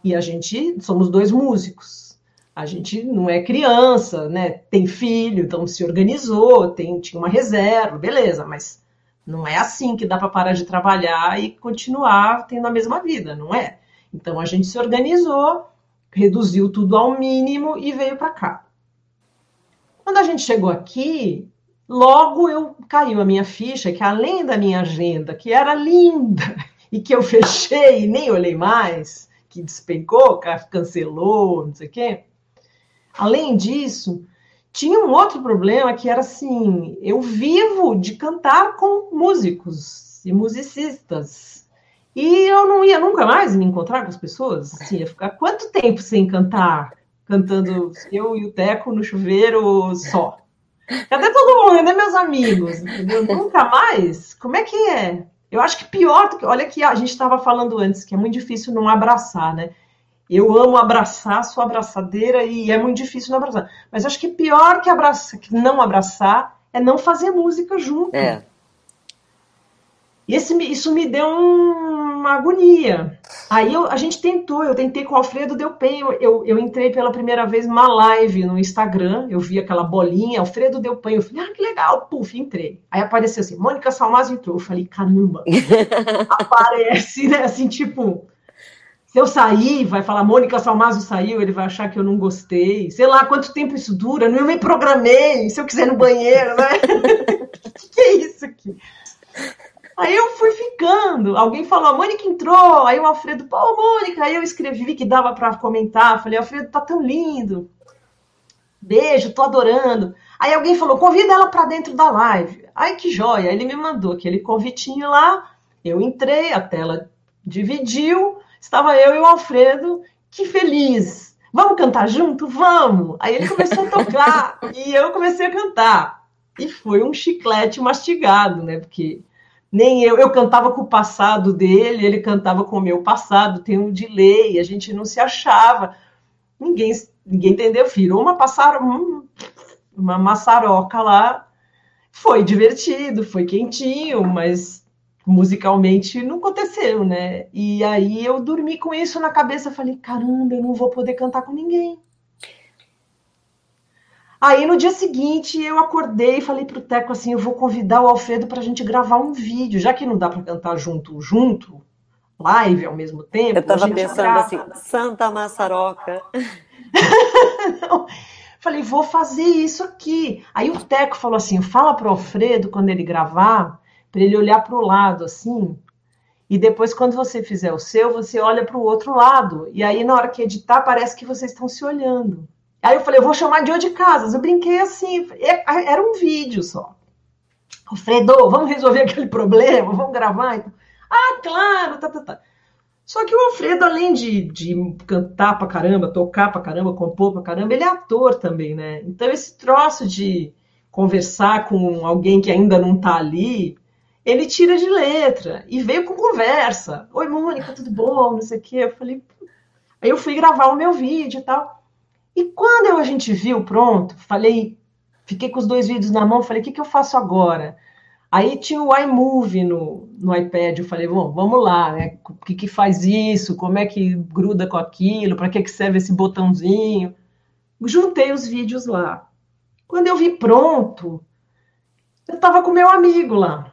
E a gente somos dois músicos. A gente não é criança, né? Tem filho, então se organizou, tem, tinha uma reserva, beleza, mas não é assim que dá para parar de trabalhar e continuar tendo a mesma vida, não é? Então a gente se organizou, reduziu tudo ao mínimo e veio para cá. Quando a gente chegou aqui, logo eu caiu a minha ficha que além da minha agenda, que era linda e que eu fechei e nem olhei mais, que despencou, cancelou, não sei o quê. Além disso, tinha um outro problema que era assim: eu vivo de cantar com músicos e musicistas. E eu não ia nunca mais me encontrar com as pessoas. Assim, ia ficar quanto tempo sem cantar? Cantando eu e o Teco no chuveiro só. Cadê todo mundo? Cadê meus amigos? Entendeu? Nunca mais? Como é que é? Eu acho que pior do que. Olha que a gente estava falando antes, que é muito difícil não abraçar, né? Eu amo abraçar, sou abraçadeira e é muito difícil não abraçar. Mas acho que pior que, abraçar, que não abraçar é não fazer música junto. É. E esse, isso me deu um, uma agonia. Aí eu, a gente tentou, eu tentei com o Alfredo Deu Eu, eu, eu, entrei pela primeira vez numa live no Instagram, eu vi aquela bolinha, Alfredo Deu Penho. Eu falei, ah, que legal, puf, entrei. Aí apareceu assim, Mônica Salmaz entrou. Eu falei, caramba, aparece, né? Assim, tipo, se eu sair, vai falar, Mônica Salmazo saiu, ele vai achar que eu não gostei. Sei lá quanto tempo isso dura, eu me programei, se eu quiser no banheiro, né? O que, que é isso aqui? Aí eu fui ficando. Alguém falou, a Mônica entrou. Aí o Alfredo, pô, Mônica. Aí eu escrevi que dava para comentar. Falei, Alfredo, tá tão lindo. Beijo, tô adorando. Aí alguém falou, convida ela para dentro da live. Ai, que joia. Ele me mandou aquele convitinho lá. Eu entrei, a tela dividiu. Estava eu e o Alfredo, que feliz. Vamos cantar junto? Vamos! Aí ele começou a tocar e eu comecei a cantar. E foi um chiclete mastigado, né? Porque nem eu, eu cantava com o passado dele, ele cantava com o meu passado, tem um delay, a gente não se achava. Ninguém, ninguém entendeu, virou uma passar uma maçaroca lá. Foi divertido, foi quentinho, mas musicalmente não aconteceu, né? E aí eu dormi com isso na cabeça, falei, caramba, eu não vou poder cantar com ninguém. Aí no dia seguinte eu acordei e falei pro Teco assim: eu vou convidar o Alfredo para a gente gravar um vídeo, já que não dá para cantar junto, junto, live ao mesmo tempo. Eu estava pensando assim: Santa Massaroca. falei, vou fazer isso aqui. Aí o Teco falou assim: fala pro Alfredo quando ele gravar, para ele olhar para o lado assim. E depois, quando você fizer o seu, você olha para o outro lado. E aí, na hora que editar, parece que vocês estão se olhando. Aí eu falei, eu vou chamar de de casas. Eu brinquei assim, é, era um vídeo só. Alfredo, vamos resolver aquele problema, vamos gravar. Então, ah, claro, tá, tá, tá. Só que o Alfredo, além de, de cantar pra caramba, tocar pra caramba, compor pra caramba, ele é ator também, né? Então esse troço de conversar com alguém que ainda não tá ali, ele tira de letra e veio com conversa. Oi, Mônica, tudo bom? Não sei o quê. Eu falei. Aí eu fui gravar o meu vídeo e tal. E quando a gente viu, pronto, falei, fiquei com os dois vídeos na mão, falei, o que, que eu faço agora? Aí tinha o iMovie no, no iPad, eu falei, bom, vamos lá, né? O que, que faz isso? Como é que gruda com aquilo? Para que, que serve esse botãozinho? Juntei os vídeos lá. Quando eu vi pronto, eu estava com meu amigo lá.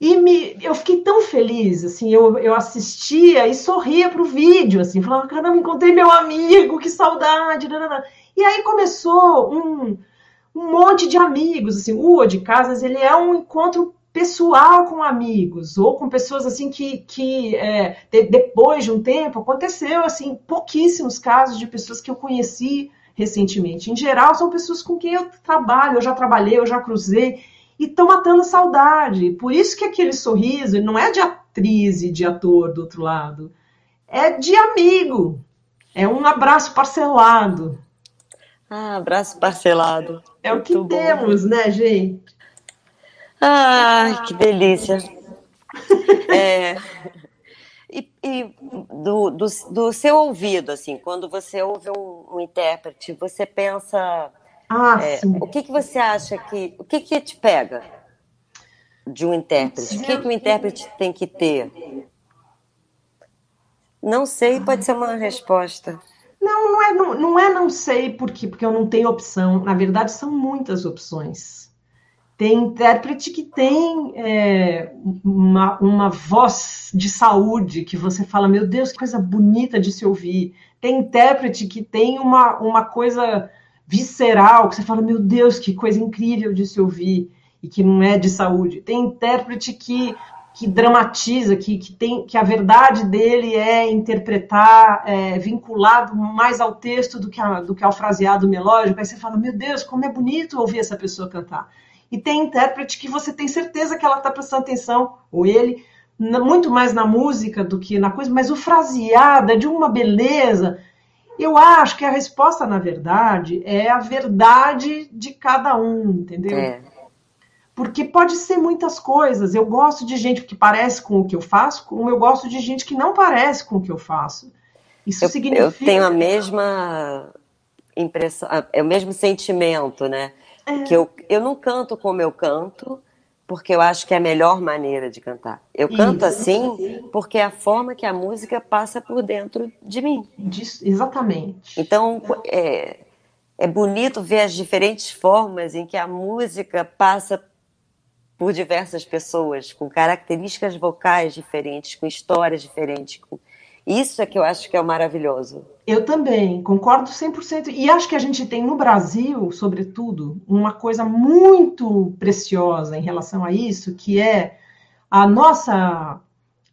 E me, eu fiquei tão feliz, assim, eu, eu assistia e sorria para o vídeo, assim, falava, caramba, encontrei meu amigo, que saudade, e aí começou um, um monte de amigos, assim, o O de Casas, ele é um encontro pessoal com amigos ou com pessoas assim que, que é, de, depois de um tempo aconteceu assim pouquíssimos casos de pessoas que eu conheci recentemente. Em geral são pessoas com quem eu trabalho, eu já trabalhei, eu já cruzei e estão matando a saudade. Por isso que aquele sorriso não é de atriz e de ator do outro lado, é de amigo. É um abraço parcelado. Ah, abraço parcelado. É Muito o que bom. temos, né, gente? Ai, que delícia. É, e, e do, do, do, seu ouvido, assim, quando você ouve um, um intérprete, você pensa. Ah, é, o que, que você acha que. O que, que te pega de um intérprete? O que, que o intérprete tem que ter? Não sei, pode ser uma resposta. Não, não é não, não, é não sei porque, porque eu não tenho opção. Na verdade, são muitas opções. Tem intérprete que tem é, uma, uma voz de saúde que você fala, meu Deus, que coisa bonita de se ouvir. Tem intérprete que tem uma, uma coisa visceral, que você fala, meu Deus, que coisa incrível de se ouvir, e que não é de saúde. Tem intérprete que, que dramatiza, que, que, tem, que a verdade dele é interpretar é, vinculado mais ao texto do que, a, do que ao fraseado melódico. Aí você fala, meu Deus, como é bonito ouvir essa pessoa cantar e tem intérprete que você tem certeza que ela está prestando atenção, ou ele, muito mais na música do que na coisa, mas o fraseado é de uma beleza. Eu acho que a resposta, na verdade, é a verdade de cada um, entendeu? É. Porque pode ser muitas coisas. Eu gosto de gente que parece com o que eu faço, como eu gosto de gente que não parece com o que eu faço. Isso eu, significa. Eu tenho a mesma impressão, é o mesmo sentimento, né? É. Que eu, eu não canto como eu canto, porque eu acho que é a melhor maneira de cantar. Eu canto Isso. assim porque é a forma que a música passa por dentro de mim. Exatamente. Então, é, é bonito ver as diferentes formas em que a música passa por diversas pessoas, com características vocais diferentes, com histórias diferentes, com isso é que eu acho que é o maravilhoso. Eu também, concordo 100%. E acho que a gente tem no Brasil, sobretudo, uma coisa muito preciosa em relação a isso, que é a nossa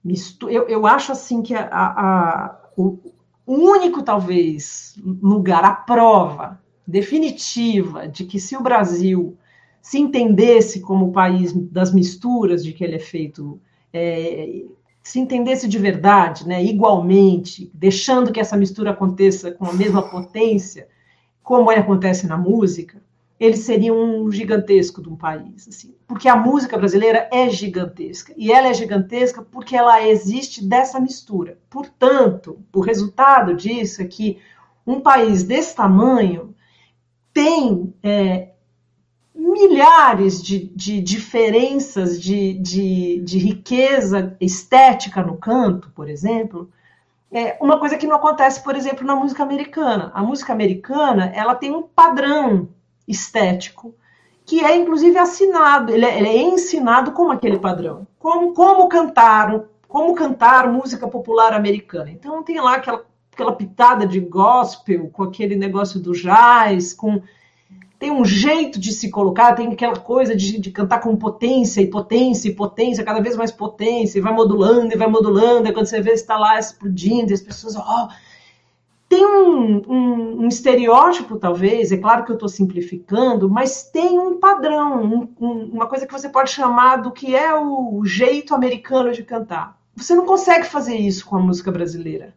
mistura. Eu, eu acho assim que a, a, o, único, talvez, lugar, a prova definitiva de que se o Brasil se entendesse como o país das misturas de que ele é feito é, se entendesse de verdade, né, igualmente, deixando que essa mistura aconteça com a mesma potência, como é, acontece na música, eles seriam um gigantesco de um país, assim, porque a música brasileira é gigantesca e ela é gigantesca porque ela existe dessa mistura. Portanto, o resultado disso é que um país desse tamanho tem é, milhares de, de diferenças de, de, de, riqueza estética no canto, por exemplo, é uma coisa que não acontece, por exemplo, na música americana. A música americana ela tem um padrão estético que é inclusive assinado, ele é, ele é ensinado como aquele padrão, como, como cantar, como cantar música popular americana. Então tem lá aquela, aquela pitada de gospel, com aquele negócio do jazz, com tem um jeito de se colocar, tem aquela coisa de, de, cantar com potência e potência e potência, cada vez mais potência, e vai modulando e vai modulando, e quando você vê está lá explodindo, e as pessoas, ó. Oh, tem um, um, um, estereótipo, talvez, é claro que eu estou simplificando, mas tem um padrão, um, uma coisa que você pode chamar do que é o jeito americano de cantar. Você não consegue fazer isso com a música brasileira.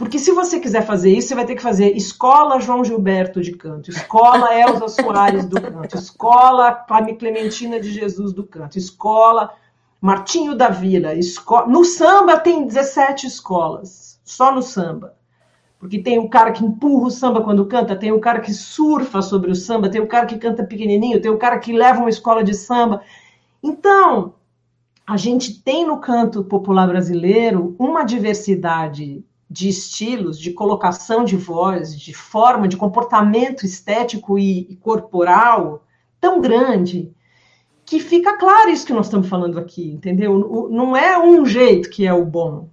Porque se você quiser fazer isso, você vai ter que fazer escola João Gilberto de canto, escola Elza Soares do canto, escola Clementina de Jesus do canto, escola Martinho da Vila. Escola... No samba tem 17 escolas, só no samba. Porque tem o cara que empurra o samba quando canta, tem o cara que surfa sobre o samba, tem o cara que canta pequenininho, tem o cara que leva uma escola de samba. Então, a gente tem no canto popular brasileiro uma diversidade de estilos, de colocação de voz, de forma, de comportamento estético e, e corporal tão grande que fica claro isso que nós estamos falando aqui, entendeu? Não é um jeito que é o bom.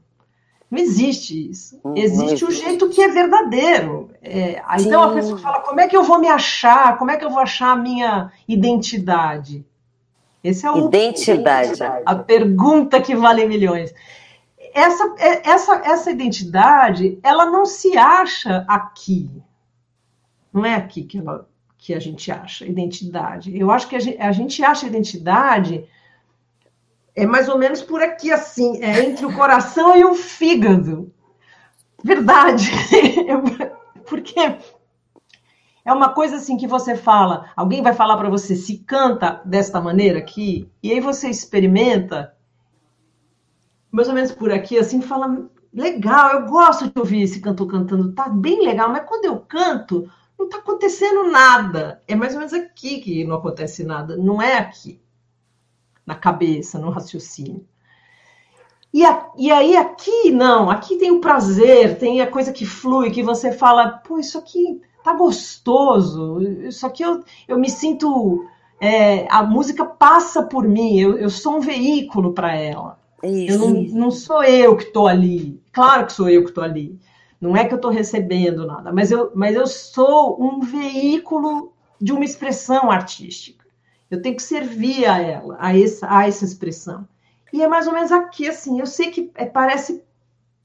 Não existe isso. Existe o jeito que é verdadeiro. É, então a pessoa fala: como é que eu vou me achar? Como é que eu vou achar a minha identidade? Esse é o identidade. A pergunta que vale milhões. Essa, é, essa, essa identidade, ela não se acha aqui. Não é aqui que, ela, que a gente acha identidade. Eu acho que a gente, a gente acha identidade é mais ou menos por aqui, assim, é entre o coração e o fígado. Verdade. Porque é uma coisa assim que você fala, alguém vai falar para você, se canta desta maneira aqui, e aí você experimenta, mais ou menos por aqui, assim, fala, legal, eu gosto de ouvir esse cantor cantando, tá bem legal, mas quando eu canto, não tá acontecendo nada. É mais ou menos aqui que não acontece nada, não é aqui, na cabeça, no raciocínio. E, a, e aí aqui não, aqui tem o prazer, tem a coisa que flui, que você fala, pô, isso aqui tá gostoso. Isso aqui eu, eu me sinto. É, a música passa por mim, eu, eu sou um veículo para ela. Isso, eu não, não, sou eu que estou ali. Claro que sou eu que estou ali. Não é que eu estou recebendo nada, mas eu, mas eu sou um veículo de uma expressão artística. Eu tenho que servir a ela, a essa, a essa expressão. E é mais ou menos aqui, assim. Eu sei que é, parece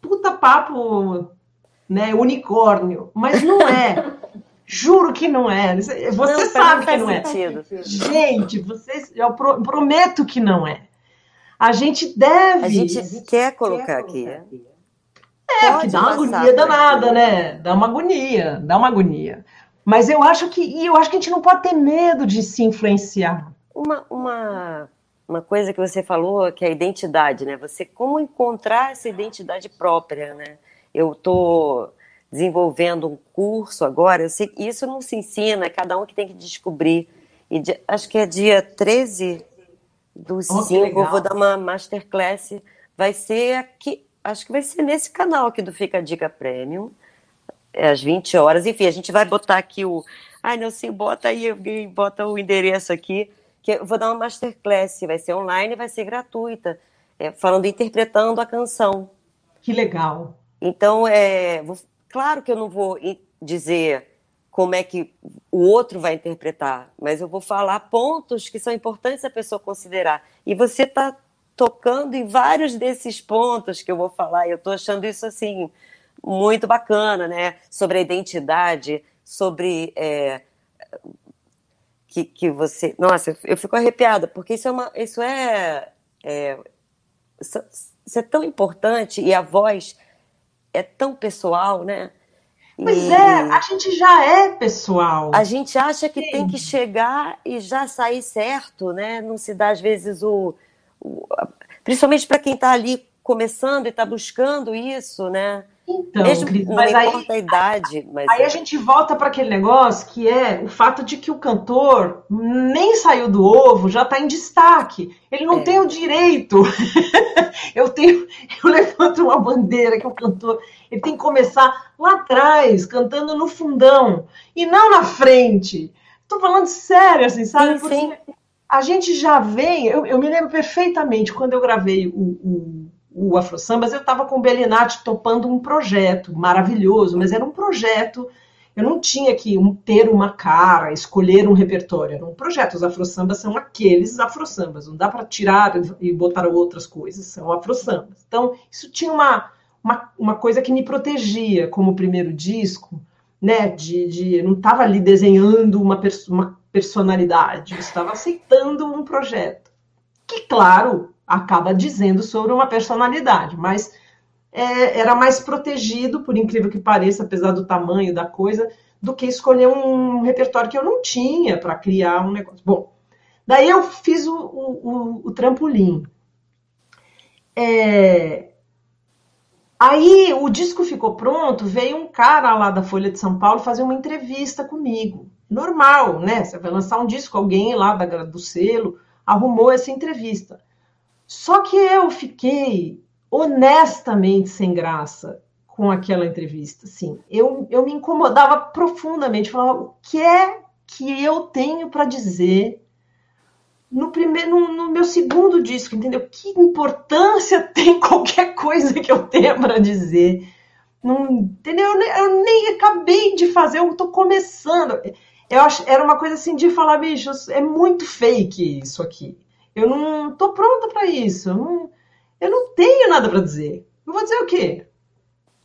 puta papo, né, unicórnio, mas não é. Juro que não é. Você não, sabe que não é. Sentido. Gente, vocês, eu prometo que não é. A gente deve. A gente, a gente quer colocar quer aqui. Colocar aqui. É, Pode que dá uma agonia danada, né? Dá uma agonia, dá uma agonia. Mas eu acho que e eu acho que a gente não pode ter medo de se influenciar. Uma, uma, uma coisa que você falou que é a identidade, né? Você como encontrar essa identidade própria, né? Eu tô desenvolvendo um curso agora, eu sei que isso não se ensina, é cada um que tem que descobrir. E de, acho que é dia 13 do 5, eu vou dar uma masterclass. Vai ser aqui, acho que vai ser nesse canal aqui do Fica a Dica Premium, é às 20 horas. Enfim, a gente vai botar aqui o. Ai, não sei, bota aí, alguém bota o endereço aqui, que eu vou dar uma masterclass, vai ser online, vai ser gratuita, é, falando, interpretando a canção. Que legal. Então, é, vou Claro que eu não vou dizer como é que o outro vai interpretar, mas eu vou falar pontos que são importantes a pessoa considerar. E você está tocando em vários desses pontos que eu vou falar, e eu estou achando isso assim muito bacana, né? Sobre a identidade, sobre é, que, que você. Nossa, eu fico arrepiada, porque isso é uma. Isso é, é, isso é tão importante e a voz é tão pessoal, né? Pois e... é, a gente já é pessoal. A gente acha que Sim. tem que chegar e já sair certo, né? Não se dá, às vezes, o. o principalmente para quem está ali começando e está buscando isso, né? Então, Mesmo, Cris, mas aí, a idade. Mas aí é. a gente volta para aquele negócio que é o fato de que o cantor nem saiu do ovo, já está em destaque. Ele não é. tem o direito. eu tenho, eu levanto uma bandeira que o cantor ele tem que começar lá atrás, cantando no fundão e não na frente. Estou falando sério, assim, sabe? Sim, sim. a gente já vem. Eu, eu, me lembro perfeitamente quando eu gravei o, o o Afro Sambas, eu estava com o Belinati topando um projeto maravilhoso, mas era um projeto, eu não tinha que ter uma cara, escolher um repertório, era um projeto. Os Afro Sambas são aqueles Afro Sambas, não dá para tirar e botar outras coisas, são Afro Sambas. Então, isso tinha uma, uma, uma coisa que me protegia como primeiro disco, né, de, de eu não estava ali desenhando uma, uma personalidade, eu estava aceitando um projeto. Que, claro, acaba dizendo sobre uma personalidade, mas é, era mais protegido, por incrível que pareça, apesar do tamanho da coisa, do que escolher um repertório que eu não tinha para criar um negócio. Bom, daí eu fiz o, o, o trampolim. É... Aí o disco ficou pronto, veio um cara lá da Folha de São Paulo fazer uma entrevista comigo. Normal, né? Você vai lançar um disco, alguém lá da, do selo arrumou essa entrevista. Só que eu fiquei honestamente sem graça com aquela entrevista. Assim, eu, eu me incomodava profundamente. Falava, o que é que eu tenho para dizer no primeiro, no, no, meu segundo disco, entendeu? Que importância tem qualquer coisa que eu tenha para dizer? Não, entendeu? Eu nem, eu nem, acabei de fazer, eu estou começando. Eu acho, era uma coisa assim de falar, bicho, é muito fake isso aqui. Eu não tô pronta para isso. Eu não, eu não tenho nada para dizer. Eu vou dizer o quê?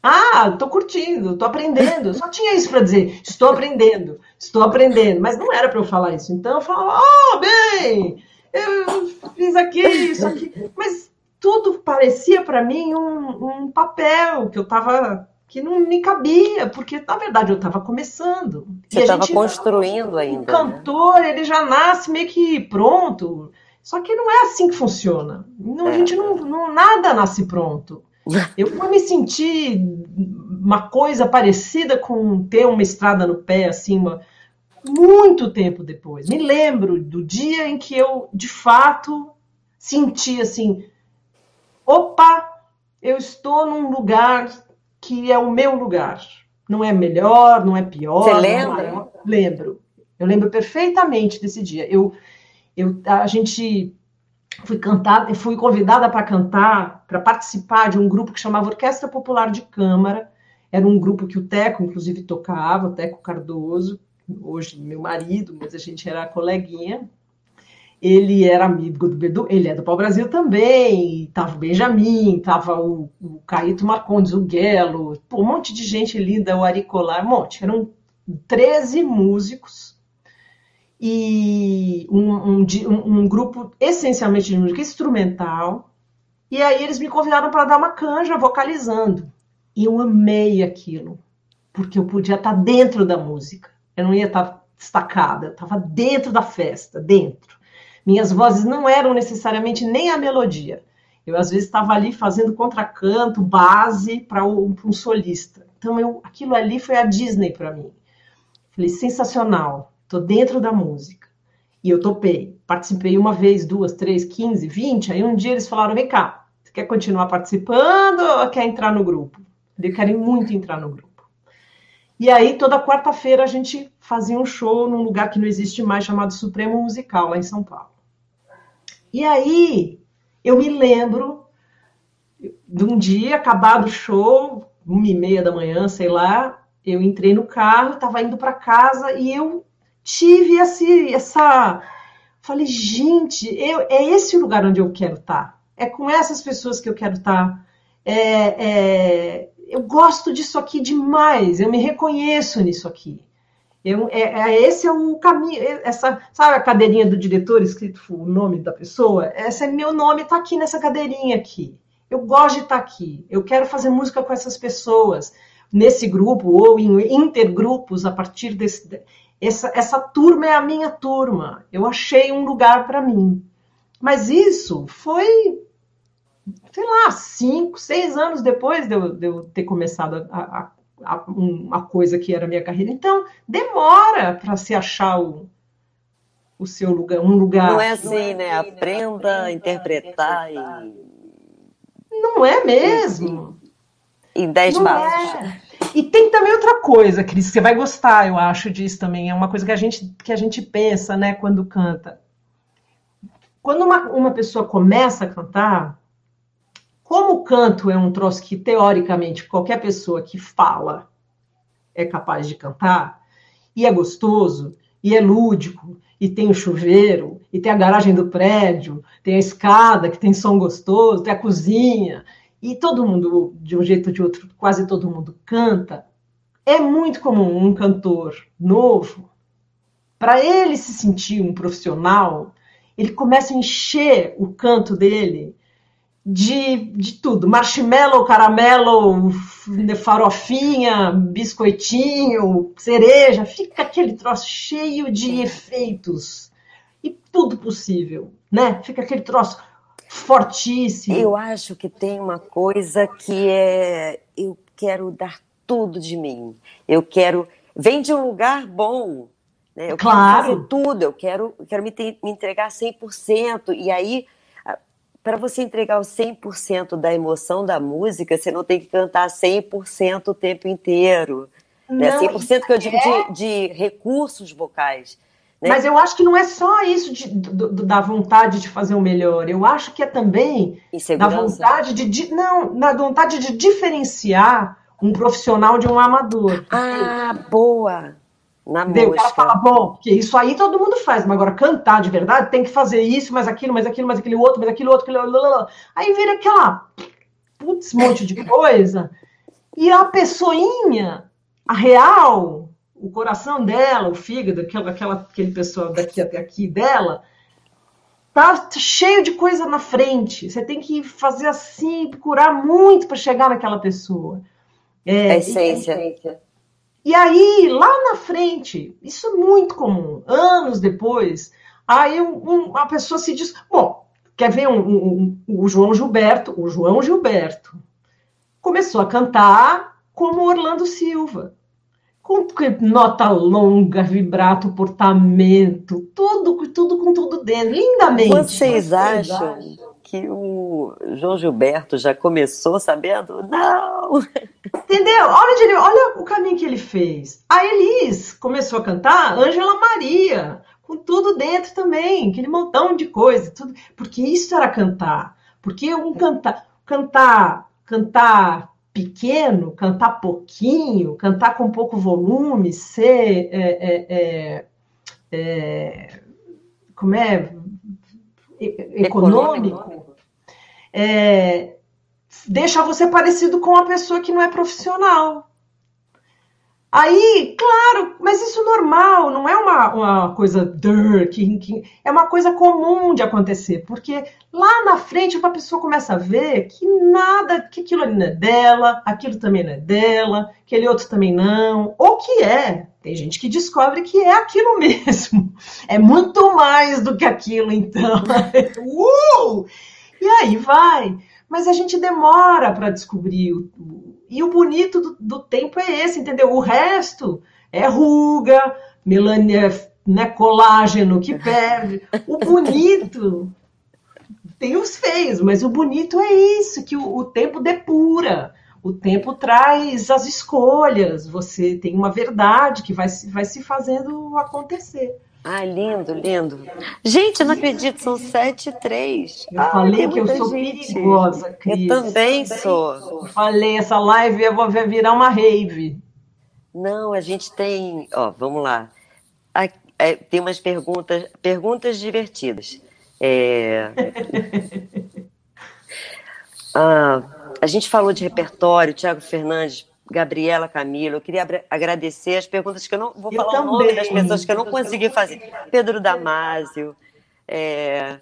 Ah, tô curtindo, tô aprendendo. Só tinha isso para dizer. Estou aprendendo, estou aprendendo. Mas não era para eu falar isso. Então eu falava, oh, bem, eu fiz aqui, isso aqui. Mas tudo parecia para mim um, um, papel que eu tava que não me cabia, porque na verdade eu estava começando. Você estava construindo ainda. O né? cantor, né? ele já nasce meio que pronto. Só que não é assim que funciona. Não, é. A gente não, não nada nasce pronto. Eu fui me sentir uma coisa parecida com ter uma estrada no pé, assim, uma, muito tempo depois. Me lembro do dia em que eu, de fato, senti assim: opa, eu estou num lugar que é o meu lugar. Não é melhor, não é pior. Você lembra? É... Lembro. Eu lembro perfeitamente desse dia. Eu, eu, a gente fui cantar, fui convidada para cantar, para participar de um grupo que chamava Orquestra Popular de Câmara. Era um grupo que o Teco, inclusive, tocava, o Teco Cardoso, hoje meu marido, mas a gente era coleguinha ele era amigo do Bedu, ele é do Pau Brasil também, tava o Benjamin, tava o, o Caíto Marcondes, o Guelo, um monte de gente linda, o Aricolar, um monte, eram 13 músicos e um, um, um, grupo essencialmente de música instrumental, e aí eles me convidaram para dar uma canja vocalizando, e eu amei aquilo, porque eu podia estar dentro da música, eu não ia estar destacada, eu estava dentro da festa, dentro. Minhas vozes não eram necessariamente nem a melodia. Eu, às vezes, estava ali fazendo contracanto, base para um, um, solista. Então, eu, aquilo ali foi a Disney para mim. Falei, sensacional, estou dentro da música. E eu topei. Participei uma vez, duas, três, quinze, vinte. Aí um dia eles falaram: vem cá, você quer continuar participando ou quer entrar no grupo? Eu quero muito entrar no grupo. E aí, toda quarta-feira, a gente fazia um show num lugar que não existe mais, chamado Supremo Musical, lá em São Paulo. E aí eu me lembro de um dia, acabado o show, uma e meia da manhã, sei lá, eu entrei no carro, estava indo para casa e eu tive esse, essa. Falei, gente, eu, é esse o lugar onde eu quero estar. Tá. É com essas pessoas que eu quero estar. Tá. É, é, eu gosto disso aqui demais, eu me reconheço nisso aqui. Eu, é, é, esse é o caminho, é, essa, sabe a cadeirinha do diretor escrito o nome da pessoa? Esse é meu nome, está aqui nessa cadeirinha aqui. Eu gosto de estar tá aqui. Eu quero fazer música com essas pessoas nesse grupo ou em intergrupos a partir desse. Essa, essa turma é a minha turma. Eu achei um lugar para mim. Mas isso foi, sei lá, cinco, seis anos depois de eu, de eu ter começado a, a uma coisa que era minha carreira. Então, demora para se achar o, o seu lugar, um lugar. Não é assim, não é né? Assim, Aprenda a interpretar, interpretar e. Não é mesmo. Em dez bases. É. E tem também outra coisa, Cris, você vai gostar, eu acho, disso também. É uma coisa que a gente, que a gente pensa, né, quando canta. Quando uma, uma pessoa começa a cantar, como o canto é um troço que, teoricamente, qualquer pessoa que fala é capaz de cantar, e é gostoso, e é lúdico, e tem o chuveiro, e tem a garagem do prédio, tem a escada que tem som gostoso, tem a cozinha, e todo mundo, de um jeito ou de outro, quase todo mundo canta. É muito comum um cantor novo, para ele se sentir um profissional, ele começa a encher o canto dele de, de tudo: marshmallow, caramelo, farofinha, biscoitinho, cereja. Fica aquele troço cheio de efeitos e tudo possível, né? Fica aquele troço fortíssimo. Eu acho que tem uma coisa que é: eu quero dar tudo de mim. Eu quero. Vem de um lugar bom. Né? Eu claro. quero fazer tudo, eu quero, eu quero me, te, me entregar 100%. E aí para você entregar o 100% da emoção da música, você não tem que cantar 100% o tempo inteiro. Né? Não, né? 100% que eu digo é... de, de, recursos vocais. Né? Mas eu acho que não é só isso de, da vontade de fazer o melhor. Eu acho que é também da vontade de, não, na vontade de diferenciar um profissional de um amador. Ah, boa. Na Entendeu? música. O cara fala, bom, porque isso aí todo mundo faz, mas agora cantar de verdade tem que fazer isso, mais aquilo, mais aquilo, mais aquele outro, mais aquilo outro, aquilo, aí vira aquela putz, monte de coisa. E a pessoinha, a real, o coração dela, o fígado, aquela, aquela, aquele pessoal daqui até aqui dela, tá cheio de coisa na frente. Você tem que fazer assim, procurar muito para chegar naquela pessoa. É, a essência. E, e aí, lá na frente, isso é muito comum, anos depois, aí um, uma pessoa se diz, bom, quer ver um, um, um, o João Gilberto, o João Gilberto começou a cantar como Orlando Silva, com nota longa, vibrato, portamento, tudo, tudo com tudo dentro, lindamente. Vocês, acham, que o João Gilberto já começou sabendo? Não! Entendeu? Olha, olha o caminho que ele fez. A Elis começou a cantar Ângela Maria, com tudo dentro também, aquele montão de coisa, tudo, porque isso era cantar. Porque um cantar, cantar, cantar pequeno, cantar pouquinho, cantar com pouco volume, ser é, é, é, é como é econômico, é, deixa você parecido com uma pessoa que não é profissional. Aí, claro, mas isso é normal, não é uma, uma coisa der, que, que, é uma coisa comum de acontecer, porque lá na frente a pessoa começa a ver que nada, que aquilo ali não é dela, aquilo também não é dela, aquele outro também não, ou que é. Tem gente que descobre que é aquilo mesmo. É muito mais do que aquilo, então. uh! E aí vai. Mas a gente demora para descobrir o, e o bonito do, do, tempo é esse, entendeu? O resto é ruga, melania, né, colágeno que perde. O bonito tem os feios, mas o bonito é isso, que o, o tempo depura. O tempo traz as escolhas, você tem uma verdade que vai, vai se fazendo acontecer. Ah, lindo, lindo. Gente, eu não acredito, são sete e três. Eu ah, falei que eu sou gente. perigosa, Cris. Eu também sou. Eu falei, essa live eu vou virar uma rave. Não, a gente tem, ó, vamos lá. É, tem umas perguntas, perguntas divertidas. É... ah, a gente falou de repertório, Tiago Fernandes Gabriela Camilo. Eu queria agradecer as perguntas que eu não vou eu falar também. o nome das pessoas que eu não consegui fazer. Pedro Damásio, é,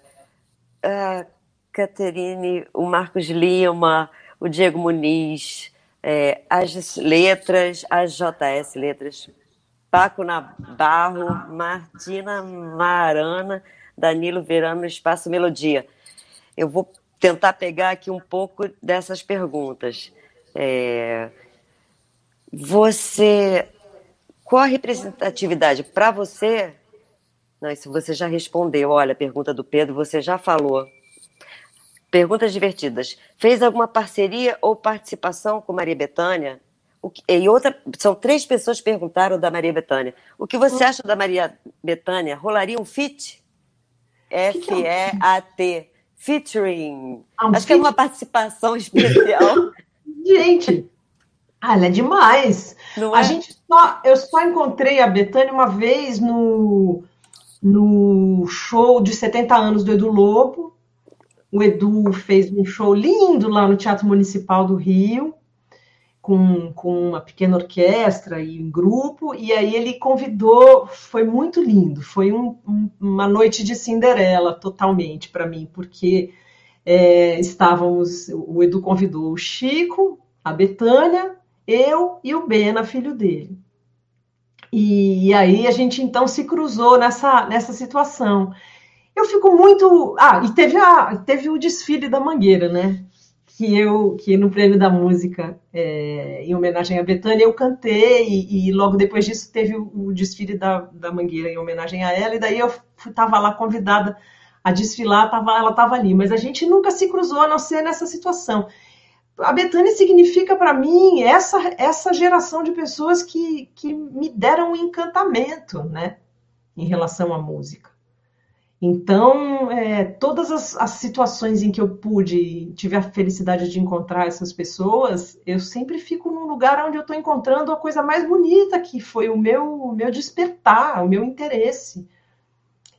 a Caterine, o Marcos Lima, o Diego Muniz, é, as letras, as JS Letras, Paco Nabarro, Martina Marana, Danilo Verano, Espaço Melodia. Eu vou tentar pegar aqui um pouco dessas perguntas. É, você. Qual a representatividade para você? Não, isso você já respondeu. Olha, a pergunta do Pedro, você já falou. Perguntas divertidas. Fez alguma parceria ou participação com Maria Bethânia? e outra, são três pessoas que perguntaram da Maria Bethânia. O que você acha da Maria Bethânia? Rolaria um fit? F-E-A-T. Featuring. Um Acho que é uma participação especial. Gente, ah, ela é demais. Não a é? gente só, eu só encontrei a Betânia uma vez no, no show de 70 anos do Edu Lobo. O Edu fez um show lindo lá no Teatro Municipal do Rio, com, com uma pequena orquestra e um grupo, e aí ele convidou, foi muito lindo, foi um, um, uma noite de Cinderela totalmente para mim, porque é, estávamos, o Edu convidou o Chico, a Betânia, eu e o Bena, filho dele. E, e aí a gente então se cruzou nessa, nessa situação. Eu fico muito. Ah, e teve, a, teve o desfile da Mangueira, né? Que eu, que no prêmio da música, é, em homenagem a Betânia, eu cantei, e, e, logo depois disso teve o, o, desfile da, da Mangueira em homenagem a ela, e daí eu estava lá convidada a desfilar, tava, ela estava ali, mas a gente nunca se cruzou a não ser nessa situação a Betânia significa para mim essa, essa geração de pessoas que, que me deram um encantamento, né, em relação à música. Então, é, todas as, as, situações em que eu pude, tive a felicidade de encontrar essas pessoas, eu sempre fico num lugar onde eu estou encontrando a coisa mais bonita, que foi o meu, o meu despertar, o meu interesse.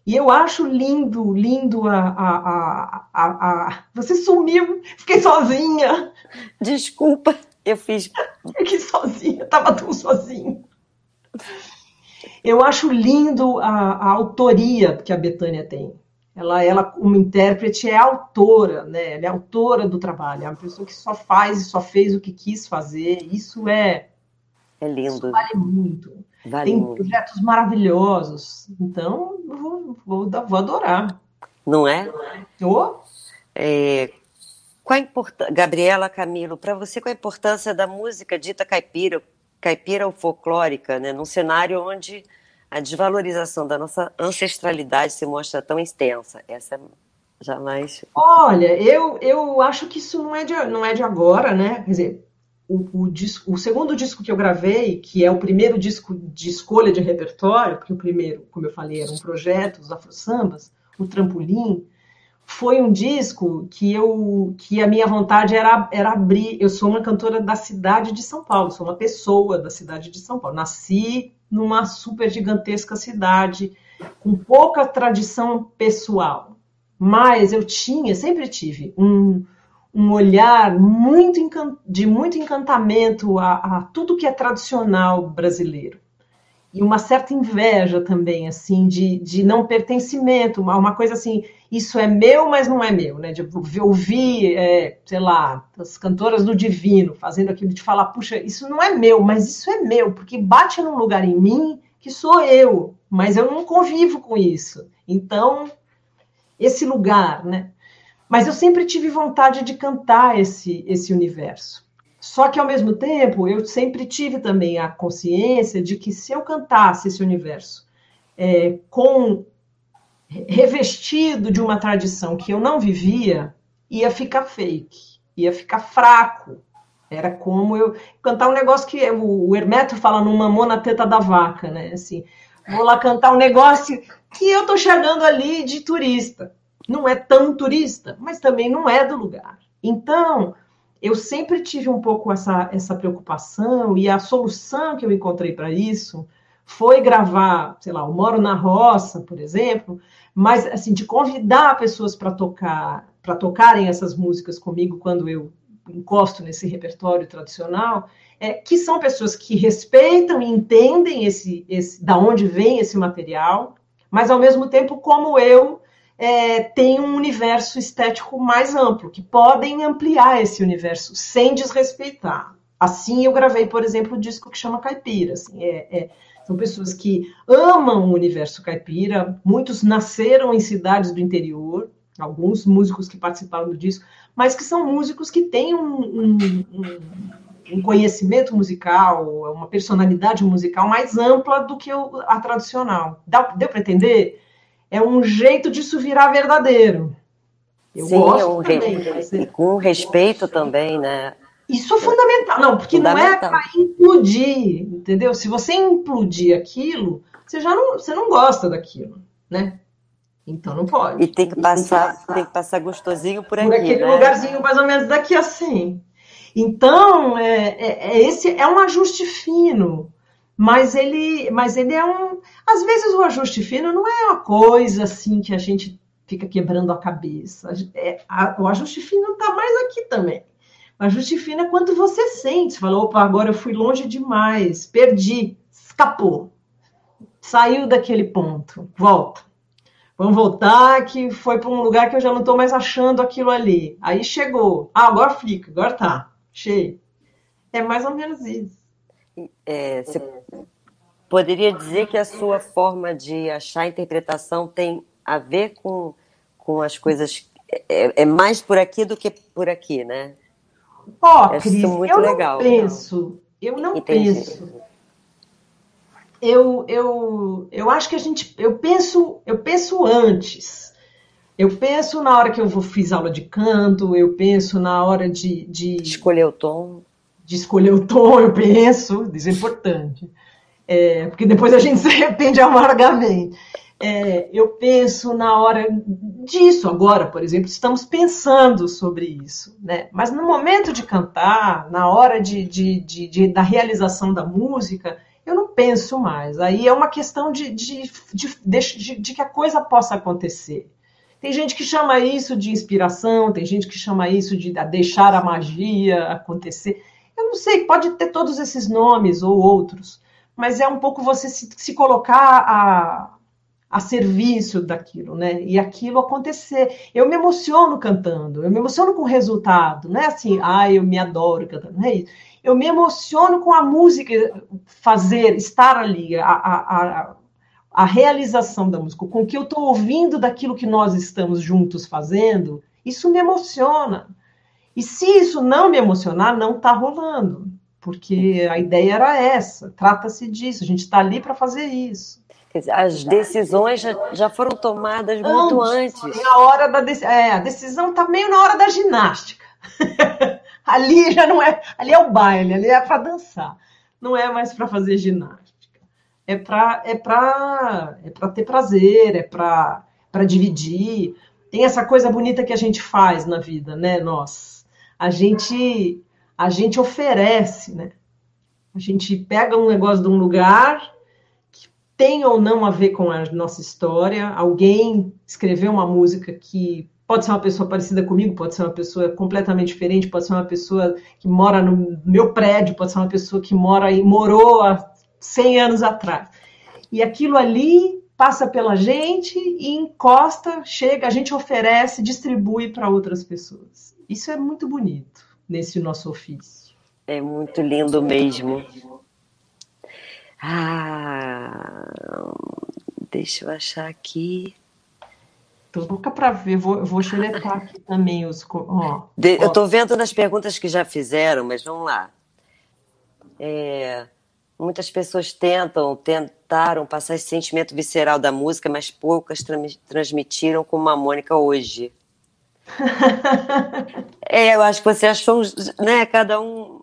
E eu acho lindo, lindo a, a, a, a, Você sumiu, fiquei sozinha. Desculpa, eu fiz. Fiquei sozinha, estava tão sozinha. Eu acho lindo a, a autoria que a Betânia tem. Ela, ela, como intérprete, é autora, né? Ela é autora do trabalho, é uma pessoa que só faz e só fez o que quis fazer. Isso é. É lindo. vale muito. Vale tem projetos maravilhosos. Então, vou, vou, vou adorar. Não é? Oh. é qual a importância, Gabriela Camilo, para você, qual a importância da música dita caipira, caipira ou folclórica, né, num cenário onde a desvalorização da nossa ancestralidade se mostra tão extensa. Essa é jamais. Olha, eu, eu acho que isso não é de, não é de agora, né? Quer dizer, o, o, disco, o segundo disco que eu gravei, que é o primeiro disco de escolha de repertório, porque o primeiro, como eu falei, era um projeto, os Afro Sambas, o Trampolim, foi um disco que eu que a minha vontade era, era abrir. Eu sou uma cantora da cidade de São Paulo, sou uma pessoa da cidade de São Paulo. Nasci numa super gigantesca cidade com pouca tradição pessoal, mas eu tinha, sempre tive um, um olhar muito de muito encantamento a, a tudo que é tradicional brasileiro e uma certa inveja também, assim, de, de não pertencimento, uma, uma coisa assim, isso é meu, mas não é meu, né? De ouvir, é, sei lá, as cantoras do divino fazendo aquilo, de falar, puxa, isso não é meu, mas isso é meu, porque bate num lugar em mim que sou eu, mas eu não convivo com isso. Então, esse lugar, né? Mas eu sempre tive vontade de cantar esse, esse universo. Só que, ao mesmo tempo, eu sempre tive também a consciência de que se eu cantasse esse universo é, com revestido de uma tradição que eu não vivia, ia ficar fake, ia ficar fraco. Era como eu cantar um negócio que o Hermeto fala no mamô na teta da vaca, né? Assim, vou lá cantar um negócio que eu tô chegando ali de turista. Não é tão turista, mas também não é do lugar. Então, eu sempre tive um pouco essa, essa preocupação e a solução que eu encontrei para isso foi gravar, sei lá, eu moro na roça, por exemplo, mas assim de convidar pessoas para tocar, para tocarem essas músicas comigo quando eu encosto nesse repertório tradicional, é, que são pessoas que respeitam e entendem esse, esse, da onde vem esse material, mas ao mesmo tempo como eu é, tem um universo estético mais amplo, que podem ampliar esse universo sem desrespeitar. Assim, eu gravei, por exemplo, o um disco que chama Caipira. Assim, é, é, são pessoas que amam o universo caipira, muitos nasceram em cidades do interior, alguns músicos que participaram do disco, mas que são músicos que têm um, um, um conhecimento musical, uma personalidade musical mais ampla do que a tradicional. deu para entender? É um jeito disso virar verdadeiro. Eu Sim, gosto é um também. Re... Com respeito também, né? Isso é fundamental, não, porque não é para implodir, entendeu? Se você implodir aquilo, você já não, você não gosta daquilo, né? Então não pode. E tem que passar, tem que passar, tem que passar gostosinho por, por aqui, aquele né? lugarzinho mais ou menos daqui assim. Então é, é, é, esse é um ajuste fino mas ele, mas ele é um. Às vezes o ajuste fino não é uma coisa assim que a gente fica quebrando a cabeça. É, a, o ajuste fino está mais aqui também. O ajuste fino é quando você sente, você fala, opa, agora eu fui longe demais, perdi, escapou, saiu daquele ponto, volta. Vamos voltar, que foi para um lugar que eu já não estou mais achando aquilo ali. Aí chegou. Ah, agora fica, agora tá. Cheio. É mais ou menos isso. É, você poderia dizer que a sua forma de achar a interpretação tem a ver com, com as coisas. É, é mais por aqui do que por aqui, né? Ó, oh, Cris, eu legal, não penso. Eu não Entendi. penso. Eu, eu, eu acho que a gente. Eu penso, eu penso antes. Eu penso na hora que eu vou, fiz aula de canto, eu penso na hora de. de... Escolher o tom de escolher o tom, eu penso, isso é importante. É, porque depois a gente se arrepende amargamente. é, eu penso na hora disso agora, por exemplo, estamos pensando sobre isso, né? Mas no momento de cantar, na hora de, de, de, de da realização da música, eu não penso mais. Aí é uma questão de, de, de, de, que a coisa possa acontecer. Tem gente que chama isso de inspiração, tem gente que chama isso de deixar a magia acontecer. Eu não sei, pode ter todos esses nomes ou outros, mas é um pouco você se, se colocar a, a serviço daquilo, né? E aquilo acontecer. Eu me emociono cantando, eu me emociono com o resultado, não é assim, ah, eu me adoro cantando, não é isso. Eu me emociono com a música, fazer, estar ali, a, a, a, a realização da música, com o que eu estou ouvindo daquilo que nós estamos juntos fazendo, isso me emociona. E se isso não me emocionar, não está rolando, porque a ideia era essa, trata-se disso, a gente está ali para fazer isso. As decisões já, já foram tomadas muito antes. antes. A hora da é, a decisão está meio na hora da ginástica. ali já não é, ali é o baile, ali é para dançar. Não é mais para fazer ginástica. É para é para é para ter prazer, é para para dividir. Tem essa coisa bonita que a gente faz na vida, né, nós. A gente a gente oferece, né? A gente pega um negócio de um lugar tem ou não a ver com a nossa história. Alguém escreveu uma música que pode ser uma pessoa parecida comigo, pode ser uma pessoa completamente diferente, pode ser uma pessoa que mora no meu prédio, pode ser uma pessoa que mora e morou há 100 anos atrás. E aquilo ali passa pela gente e encosta, chega, a gente oferece, distribui para outras pessoas. Isso é muito bonito nesse nosso ofício. É muito lindo mesmo. Ah, deixa eu achar aqui. Tô louca para ver, vou, vou xeretar aqui também os. Ó, De, ó. Eu estou vendo nas perguntas que já fizeram, mas vamos lá. É, muitas pessoas tentam, tentaram passar esse sentimento visceral da música, mas poucas transmitiram como a Mônica hoje. é, eu acho que você achou, né? Cada um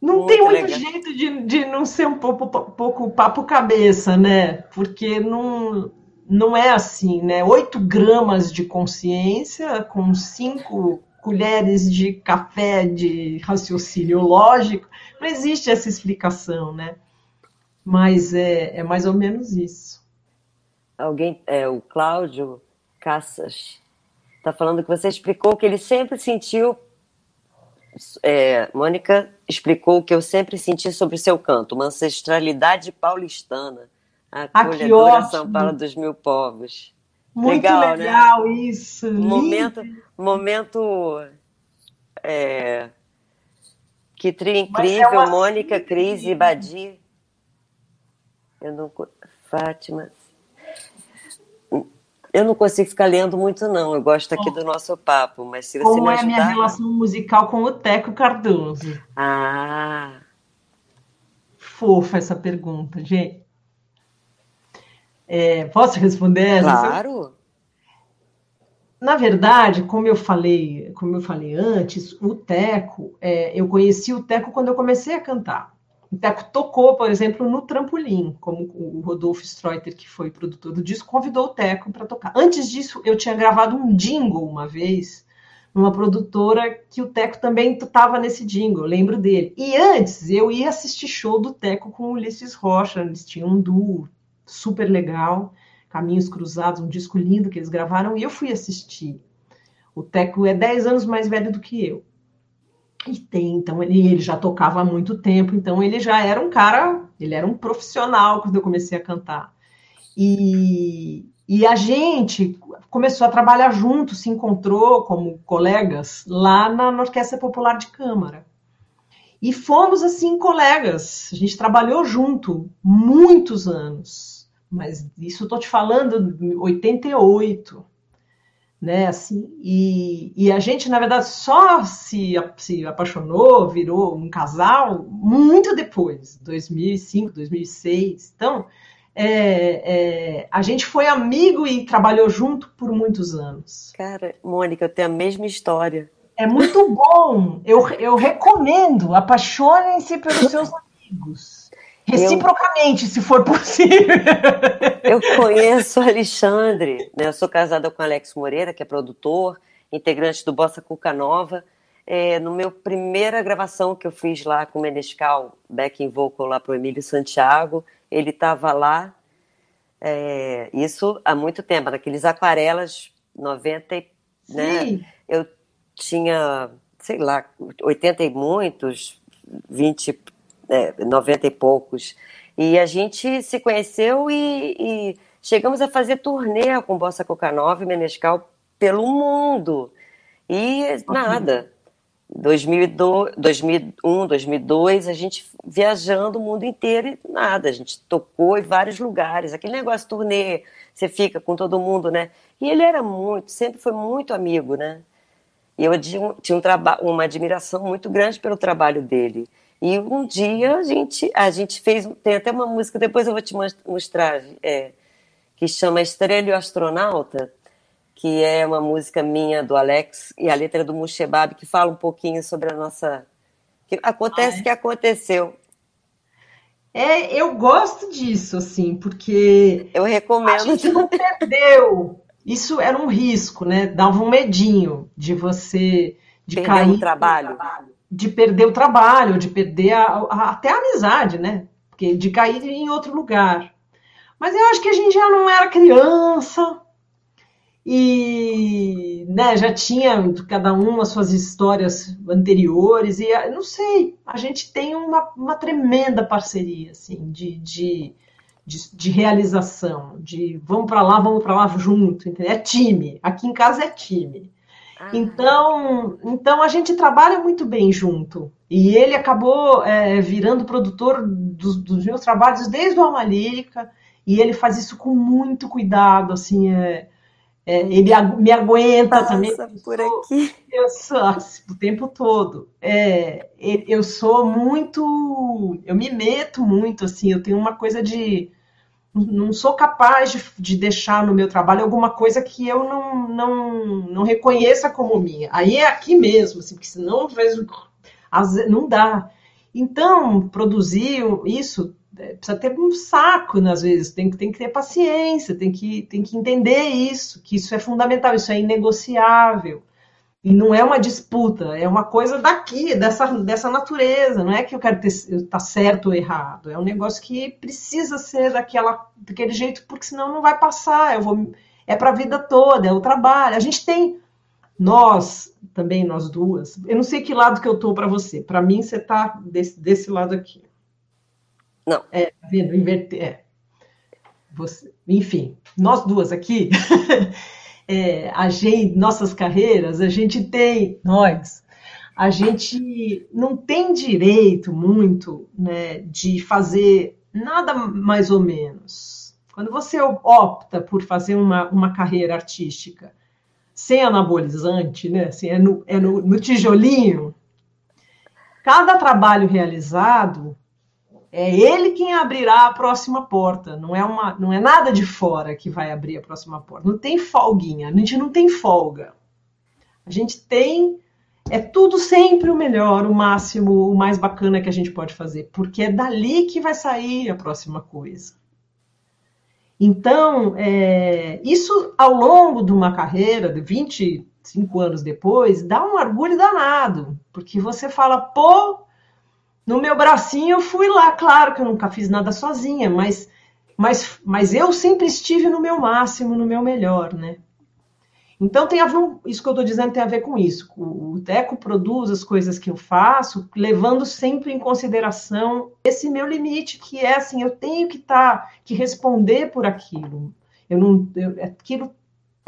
não muito tem muito legal. jeito de, de não ser um pouco, pouco papo cabeça, né? Porque não, não é assim, né? Oito gramas de consciência com cinco colheres de café de raciocínio lógico, não existe essa explicação, né? Mas é, é mais ou menos isso. Alguém, é, o Cláudio Cassas, está falando que você explicou que ele sempre sentiu é, Mônica explicou o que eu sempre senti sobre seu canto, uma ancestralidade paulistana, a acolhedora ah, São Paulo dos mil povos. Muito legal, né? legal né? isso. Momento, momento é, que trio é incrível, é Mônica, Cris e Badi. Eu não, Fátima, eu não consigo ficar lendo muito, não. Eu gosto aqui do nosso papo, mas se você Como me ajudar... é a minha relação musical com o Teco Cardoso? Ah! Fofa essa pergunta, gente. É, posso responder? Claro! Na verdade, como eu falei, como eu falei antes, o Teco, é, eu conheci o Teco quando eu comecei a cantar. O Teco tocou, por exemplo, no Trampolim, como o Rodolfo Streuter, que foi produtor do disco, convidou o Teco para tocar. Antes disso, eu tinha gravado um jingle uma vez, numa produtora que o Teco também estava nesse jingle, lembro dele. E antes, eu ia assistir show do Teco com o Ulisses Rocha, eles tinham um duo super legal, Caminhos Cruzados, um disco lindo que eles gravaram, e eu fui assistir. O Teco é 10 anos mais velho do que eu. E tem, então, ele, ele já tocava há muito tempo, então ele já era um cara, ele era um profissional quando eu comecei a cantar. E, e a gente começou a trabalhar junto, se encontrou como colegas lá na, Orquestra Popular de Câmara. E fomos, assim, colegas. A gente trabalhou junto muitos anos. Mas isso estou te falando, 88 né? Assim, e, e a gente, na verdade, só se, se apaixonou, virou um casal muito depois, 2005, 2006. Então, é, é, a gente foi amigo e trabalhou junto por muitos anos. Cara, Mônica, eu tenho a mesma história. É muito bom. Eu, eu recomendo. Apaixonem-se pelos seus amigos. Reciprocamente, eu, se for possível. Eu conheço o Alexandre, né? Eu sou casada com Alex Moreira, que é produtor, integrante do Bossa Cuca Nova. É, no meu primeira gravação que eu fiz lá com o Menescal, backing vocal lá para o Emílio Santiago, ele estava lá, é, isso há muito tempo, naqueles aquarelas 90, né? Eu tinha, sei lá, 80 e muitos, 20, é, 90 e poucos. E a gente se conheceu e, e chegamos a fazer turnê com Bossa Coca Nova e Menescal pelo mundo. E nada. 2002, 2001, 2002, a gente viajando o mundo inteiro e nada. A gente tocou em vários lugares. Aquele negócio turnê, você fica com todo mundo, né? E ele era muito, sempre foi muito amigo, né? E eu tinha, um, tinha um uma admiração muito grande pelo trabalho dele. E um dia a gente, a gente fez, tem até uma música, depois eu vou te mostrar, é, que chama Estrela e o Astronauta, que é uma música minha do Alex e a letra do Mushebab, que fala um pouquinho sobre a nossa. Que acontece ah, é? que aconteceu. É, eu gosto disso, assim, porque. Eu recomendo. A gente não perdeu. Isso era um risco, né? Dava um medinho de você. De Perder cair. o trabalho de perder o trabalho, de perder a, a, até a amizade, né? Porque de cair em outro lugar. Mas eu acho que a gente já não era criança e né, já tinha cada um as suas histórias anteriores e não sei, a gente tem uma, uma tremenda parceria assim de, de, de, de realização, de vamos para lá, vamos para lá junto, entendeu? É time. Aqui em casa é time. Ah. Então, então a gente trabalha muito bem junto. E ele acabou é, virando produtor dos, dos, meus trabalhos desde o Alma Lírica, e ele faz isso com muito cuidado, assim, é, é, ele me aguenta Passa também. por sou, aqui. Eu sou o tempo todo. É, eu sou muito, eu me meto muito, assim, eu tenho uma coisa de não sou capaz de, de, deixar no meu trabalho alguma coisa que eu não, não, não reconheça como minha. Aí é aqui mesmo, assim, porque senão não dá. Então, produzir isso é, precisa ter um saco, às vezes, tem, tem que ter paciência, tem que, tem que entender isso, que isso é fundamental, isso é inegociável. E não é uma disputa, é uma coisa daqui, dessa, dessa natureza. Não é que eu quero estar tá certo ou errado. É um negócio que precisa ser daquela, daquele jeito, porque senão não vai passar. Eu vou, é para a vida toda, é o trabalho. A gente tem, nós, também nós duas, eu não sei que lado que eu estou para você. Para mim, você está desse, desse lado aqui. Não. É, tá vendo? Inverter. É. Você, enfim, nós duas aqui. é, a gente, nossas carreiras, a gente tem, nós, a gente não tem direito muito né, de fazer nada mais ou menos. Quando você opta por fazer uma, uma carreira artística sem anabolizante, né, assim, é, no, é no, no tijolinho, cada trabalho realizado é ele quem abrirá a próxima porta. Não é uma, não é nada de fora que vai abrir a próxima porta. Não tem folguinha. A gente não tem folga. A gente tem é tudo sempre o melhor, o máximo, o mais bacana que a gente pode fazer, porque é dali que vai sair a próxima coisa. Então, é, isso ao longo de uma carreira, de 25 anos depois, dá um orgulho danado, porque você fala, pô, no meu bracinho eu fui lá, claro que eu nunca fiz nada sozinha, mas, mas, mas eu sempre estive no meu máximo, no meu melhor, né? Então tem a ver, isso que eu estou dizendo tem a ver com isso. O Teco produz as coisas que eu faço, levando sempre em consideração esse meu limite, que é assim, eu tenho que estar, tá, que responder por aquilo. Eu não, eu, aquilo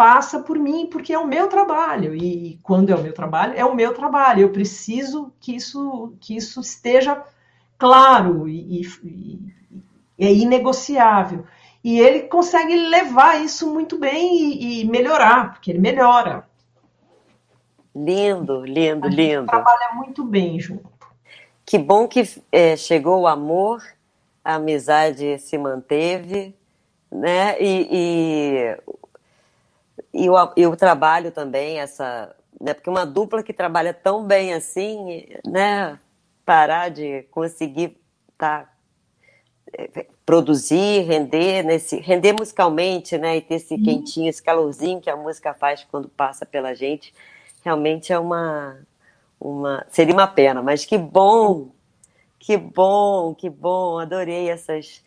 passa por mim porque é o meu trabalho. E quando é o meu trabalho é o meu trabalho. Eu preciso que isso que isso esteja claro e, e, e é inegociável. E ele consegue levar isso muito bem e, e melhorar porque ele melhora. Lindo lindo lindo. trabalha muito bem junto. Que bom que é, chegou o amor a amizade se manteve né? E, e e o, e o trabalho também, essa. Né, porque uma dupla que trabalha tão bem assim, né? Parar de conseguir tá é, produzir, render, nesse, render musicalmente, né? E ter esse uhum. quentinho, esse calorzinho que a música faz quando passa pela gente, realmente é uma, uma. Seria uma pena, mas que bom, que bom, que bom, adorei essas.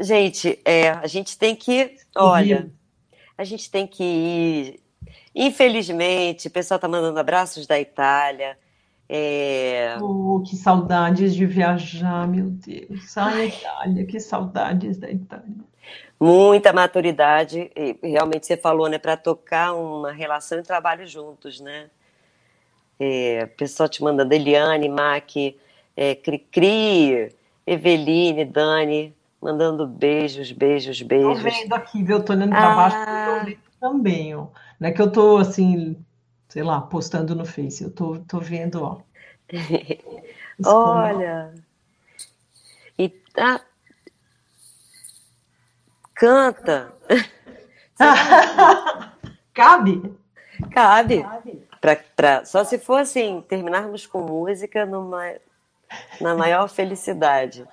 Gente, é, a gente tem que. Olha, a gente tem que ir. Infelizmente, o pessoal está mandando abraços da Itália. É... Oh, que saudades de viajar, meu Deus. Ai, Ai. Itália, que saudades da Itália. Muita maturidade, e realmente você falou, né, para tocar uma relação e trabalho juntos, né? É, pessoal te mandando, Eliane, Mac, é, Cri-Cri, Eveline, Dani, mandando beijos, beijos, beijos. Tô vendo aqui, viu? Tô olhando para baixo ah. também, ó. Não é que eu tô, assim, sei lá, postando no Face. Eu tô, tô vendo, ó. Olha. E tá. Canta. Cabe? Cabe. Cabe. Pra, pra, só se for assim, terminarmos com música numa, na maior felicidade.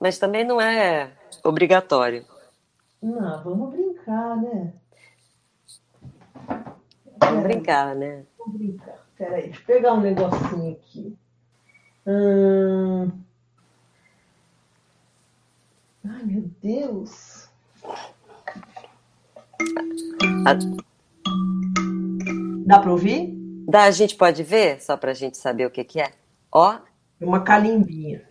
Mas também não é obrigatório. Não, vamos brincar, né? Vamos brincar, né? Vamos brincar. Peraí, deixa eu pegar um negocinho aqui. Hum... Ai, meu Deus. A... Dá para ouvir? Dá, a gente pode ver, só para a gente saber o que, que é. Ó. Uma calimbinha.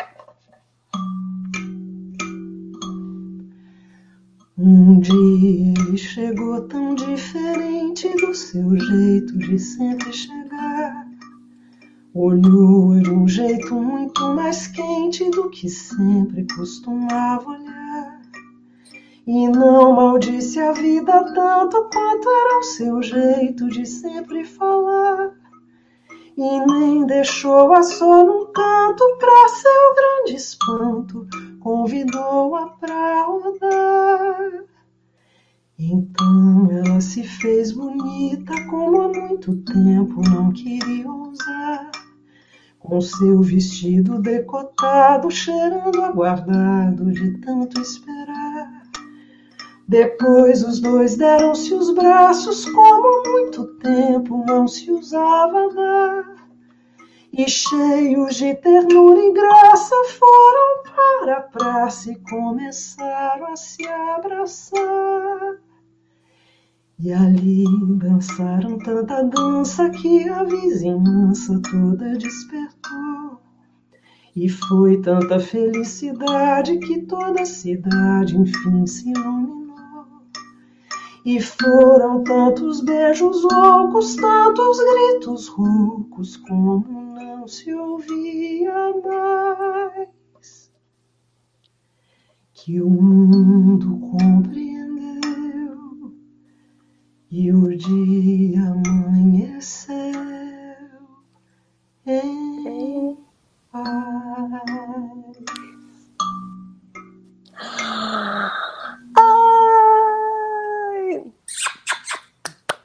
Um dia ele chegou tão diferente do seu jeito de sempre chegar. Olhou de um jeito muito mais quente do que sempre costumava olhar. E não maldisse a vida tanto quanto era o seu jeito de sempre falar. E nem deixou-a só num canto pra seu grande espanto convidou-a pra rodar. Então ela se fez bonita como há muito tempo não queria usar. Com seu vestido decotado, cheirando aguardado de tanto esperar. Depois os dois deram-se os braços, como muito tempo não se usava dar e cheios de ternura e graça foram para a praça e começaram a se abraçar. E ali dançaram tanta dança que a vizinhança toda despertou. E foi tanta felicidade que toda a cidade enfim se iluminou. E foram tantos beijos loucos, tantos gritos roucos, como não se ouvia mais. Que o mundo compreendeu e o dia amanheceu em paz.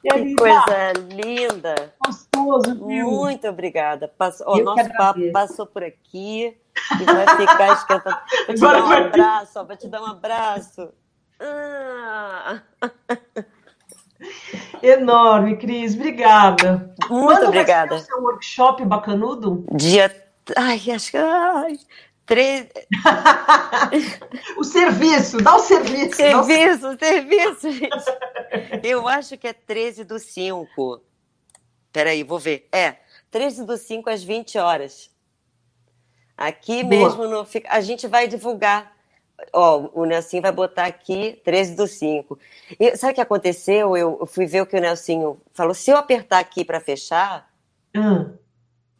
Que coisa linda. Gostoso, viu? Muito obrigada. Ó, nosso papo passou por aqui e vai ficar esquentando. Vou te Agora dar um abraço, ó, vou te dar um abraço. Ah. Enorme, Cris. Obrigada. Muito Quando obrigada. Vai ser o seu workshop bacanudo? Dia. Ai, acho que. Ai, Tre... o serviço, dá o serviço. Serviço, o... serviço, gente. Eu acho que é 13 do 5. Peraí, vou ver. É, 13 do 5 às 20 horas. Aqui Boa. mesmo no. A gente vai divulgar. Ó, o Nelsinho vai botar aqui 13 do 5. E sabe o que aconteceu? Eu fui ver o que o Nelsinho falou. Se eu apertar aqui para fechar. Hum.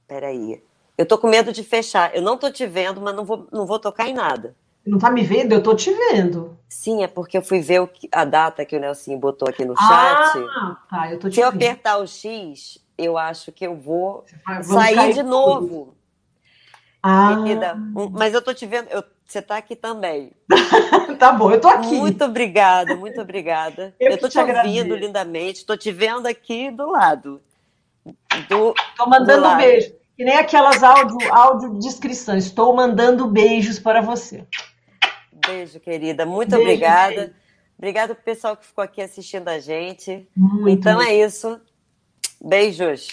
Peraí. Eu tô com medo de fechar. Eu não tô te vendo, mas não vou, não vou tocar em nada. Não tá me vendo? Eu tô te vendo. Sim, é porque eu fui ver que, a data que o Nelson botou aqui no chat. Ah, tá, eu tô te Se eu apertar o X, eu acho que eu vou sair de novo. Ah. Querida, mas eu tô te vendo, eu, você tá aqui também. tá bom, eu tô aqui. Muito obrigada, muito obrigada. Eu, eu tô te, te ouvindo lindamente, tô te vendo aqui do lado. Do, tô mandando um beijo. Que nem aquelas áudio, áudio descrições. Estou mandando beijos para você. Beijo, querida. Muito beijo, obrigada. Beijo. Obrigada pro pessoal que ficou aqui assistindo a gente. Muito então é isso. Beijos.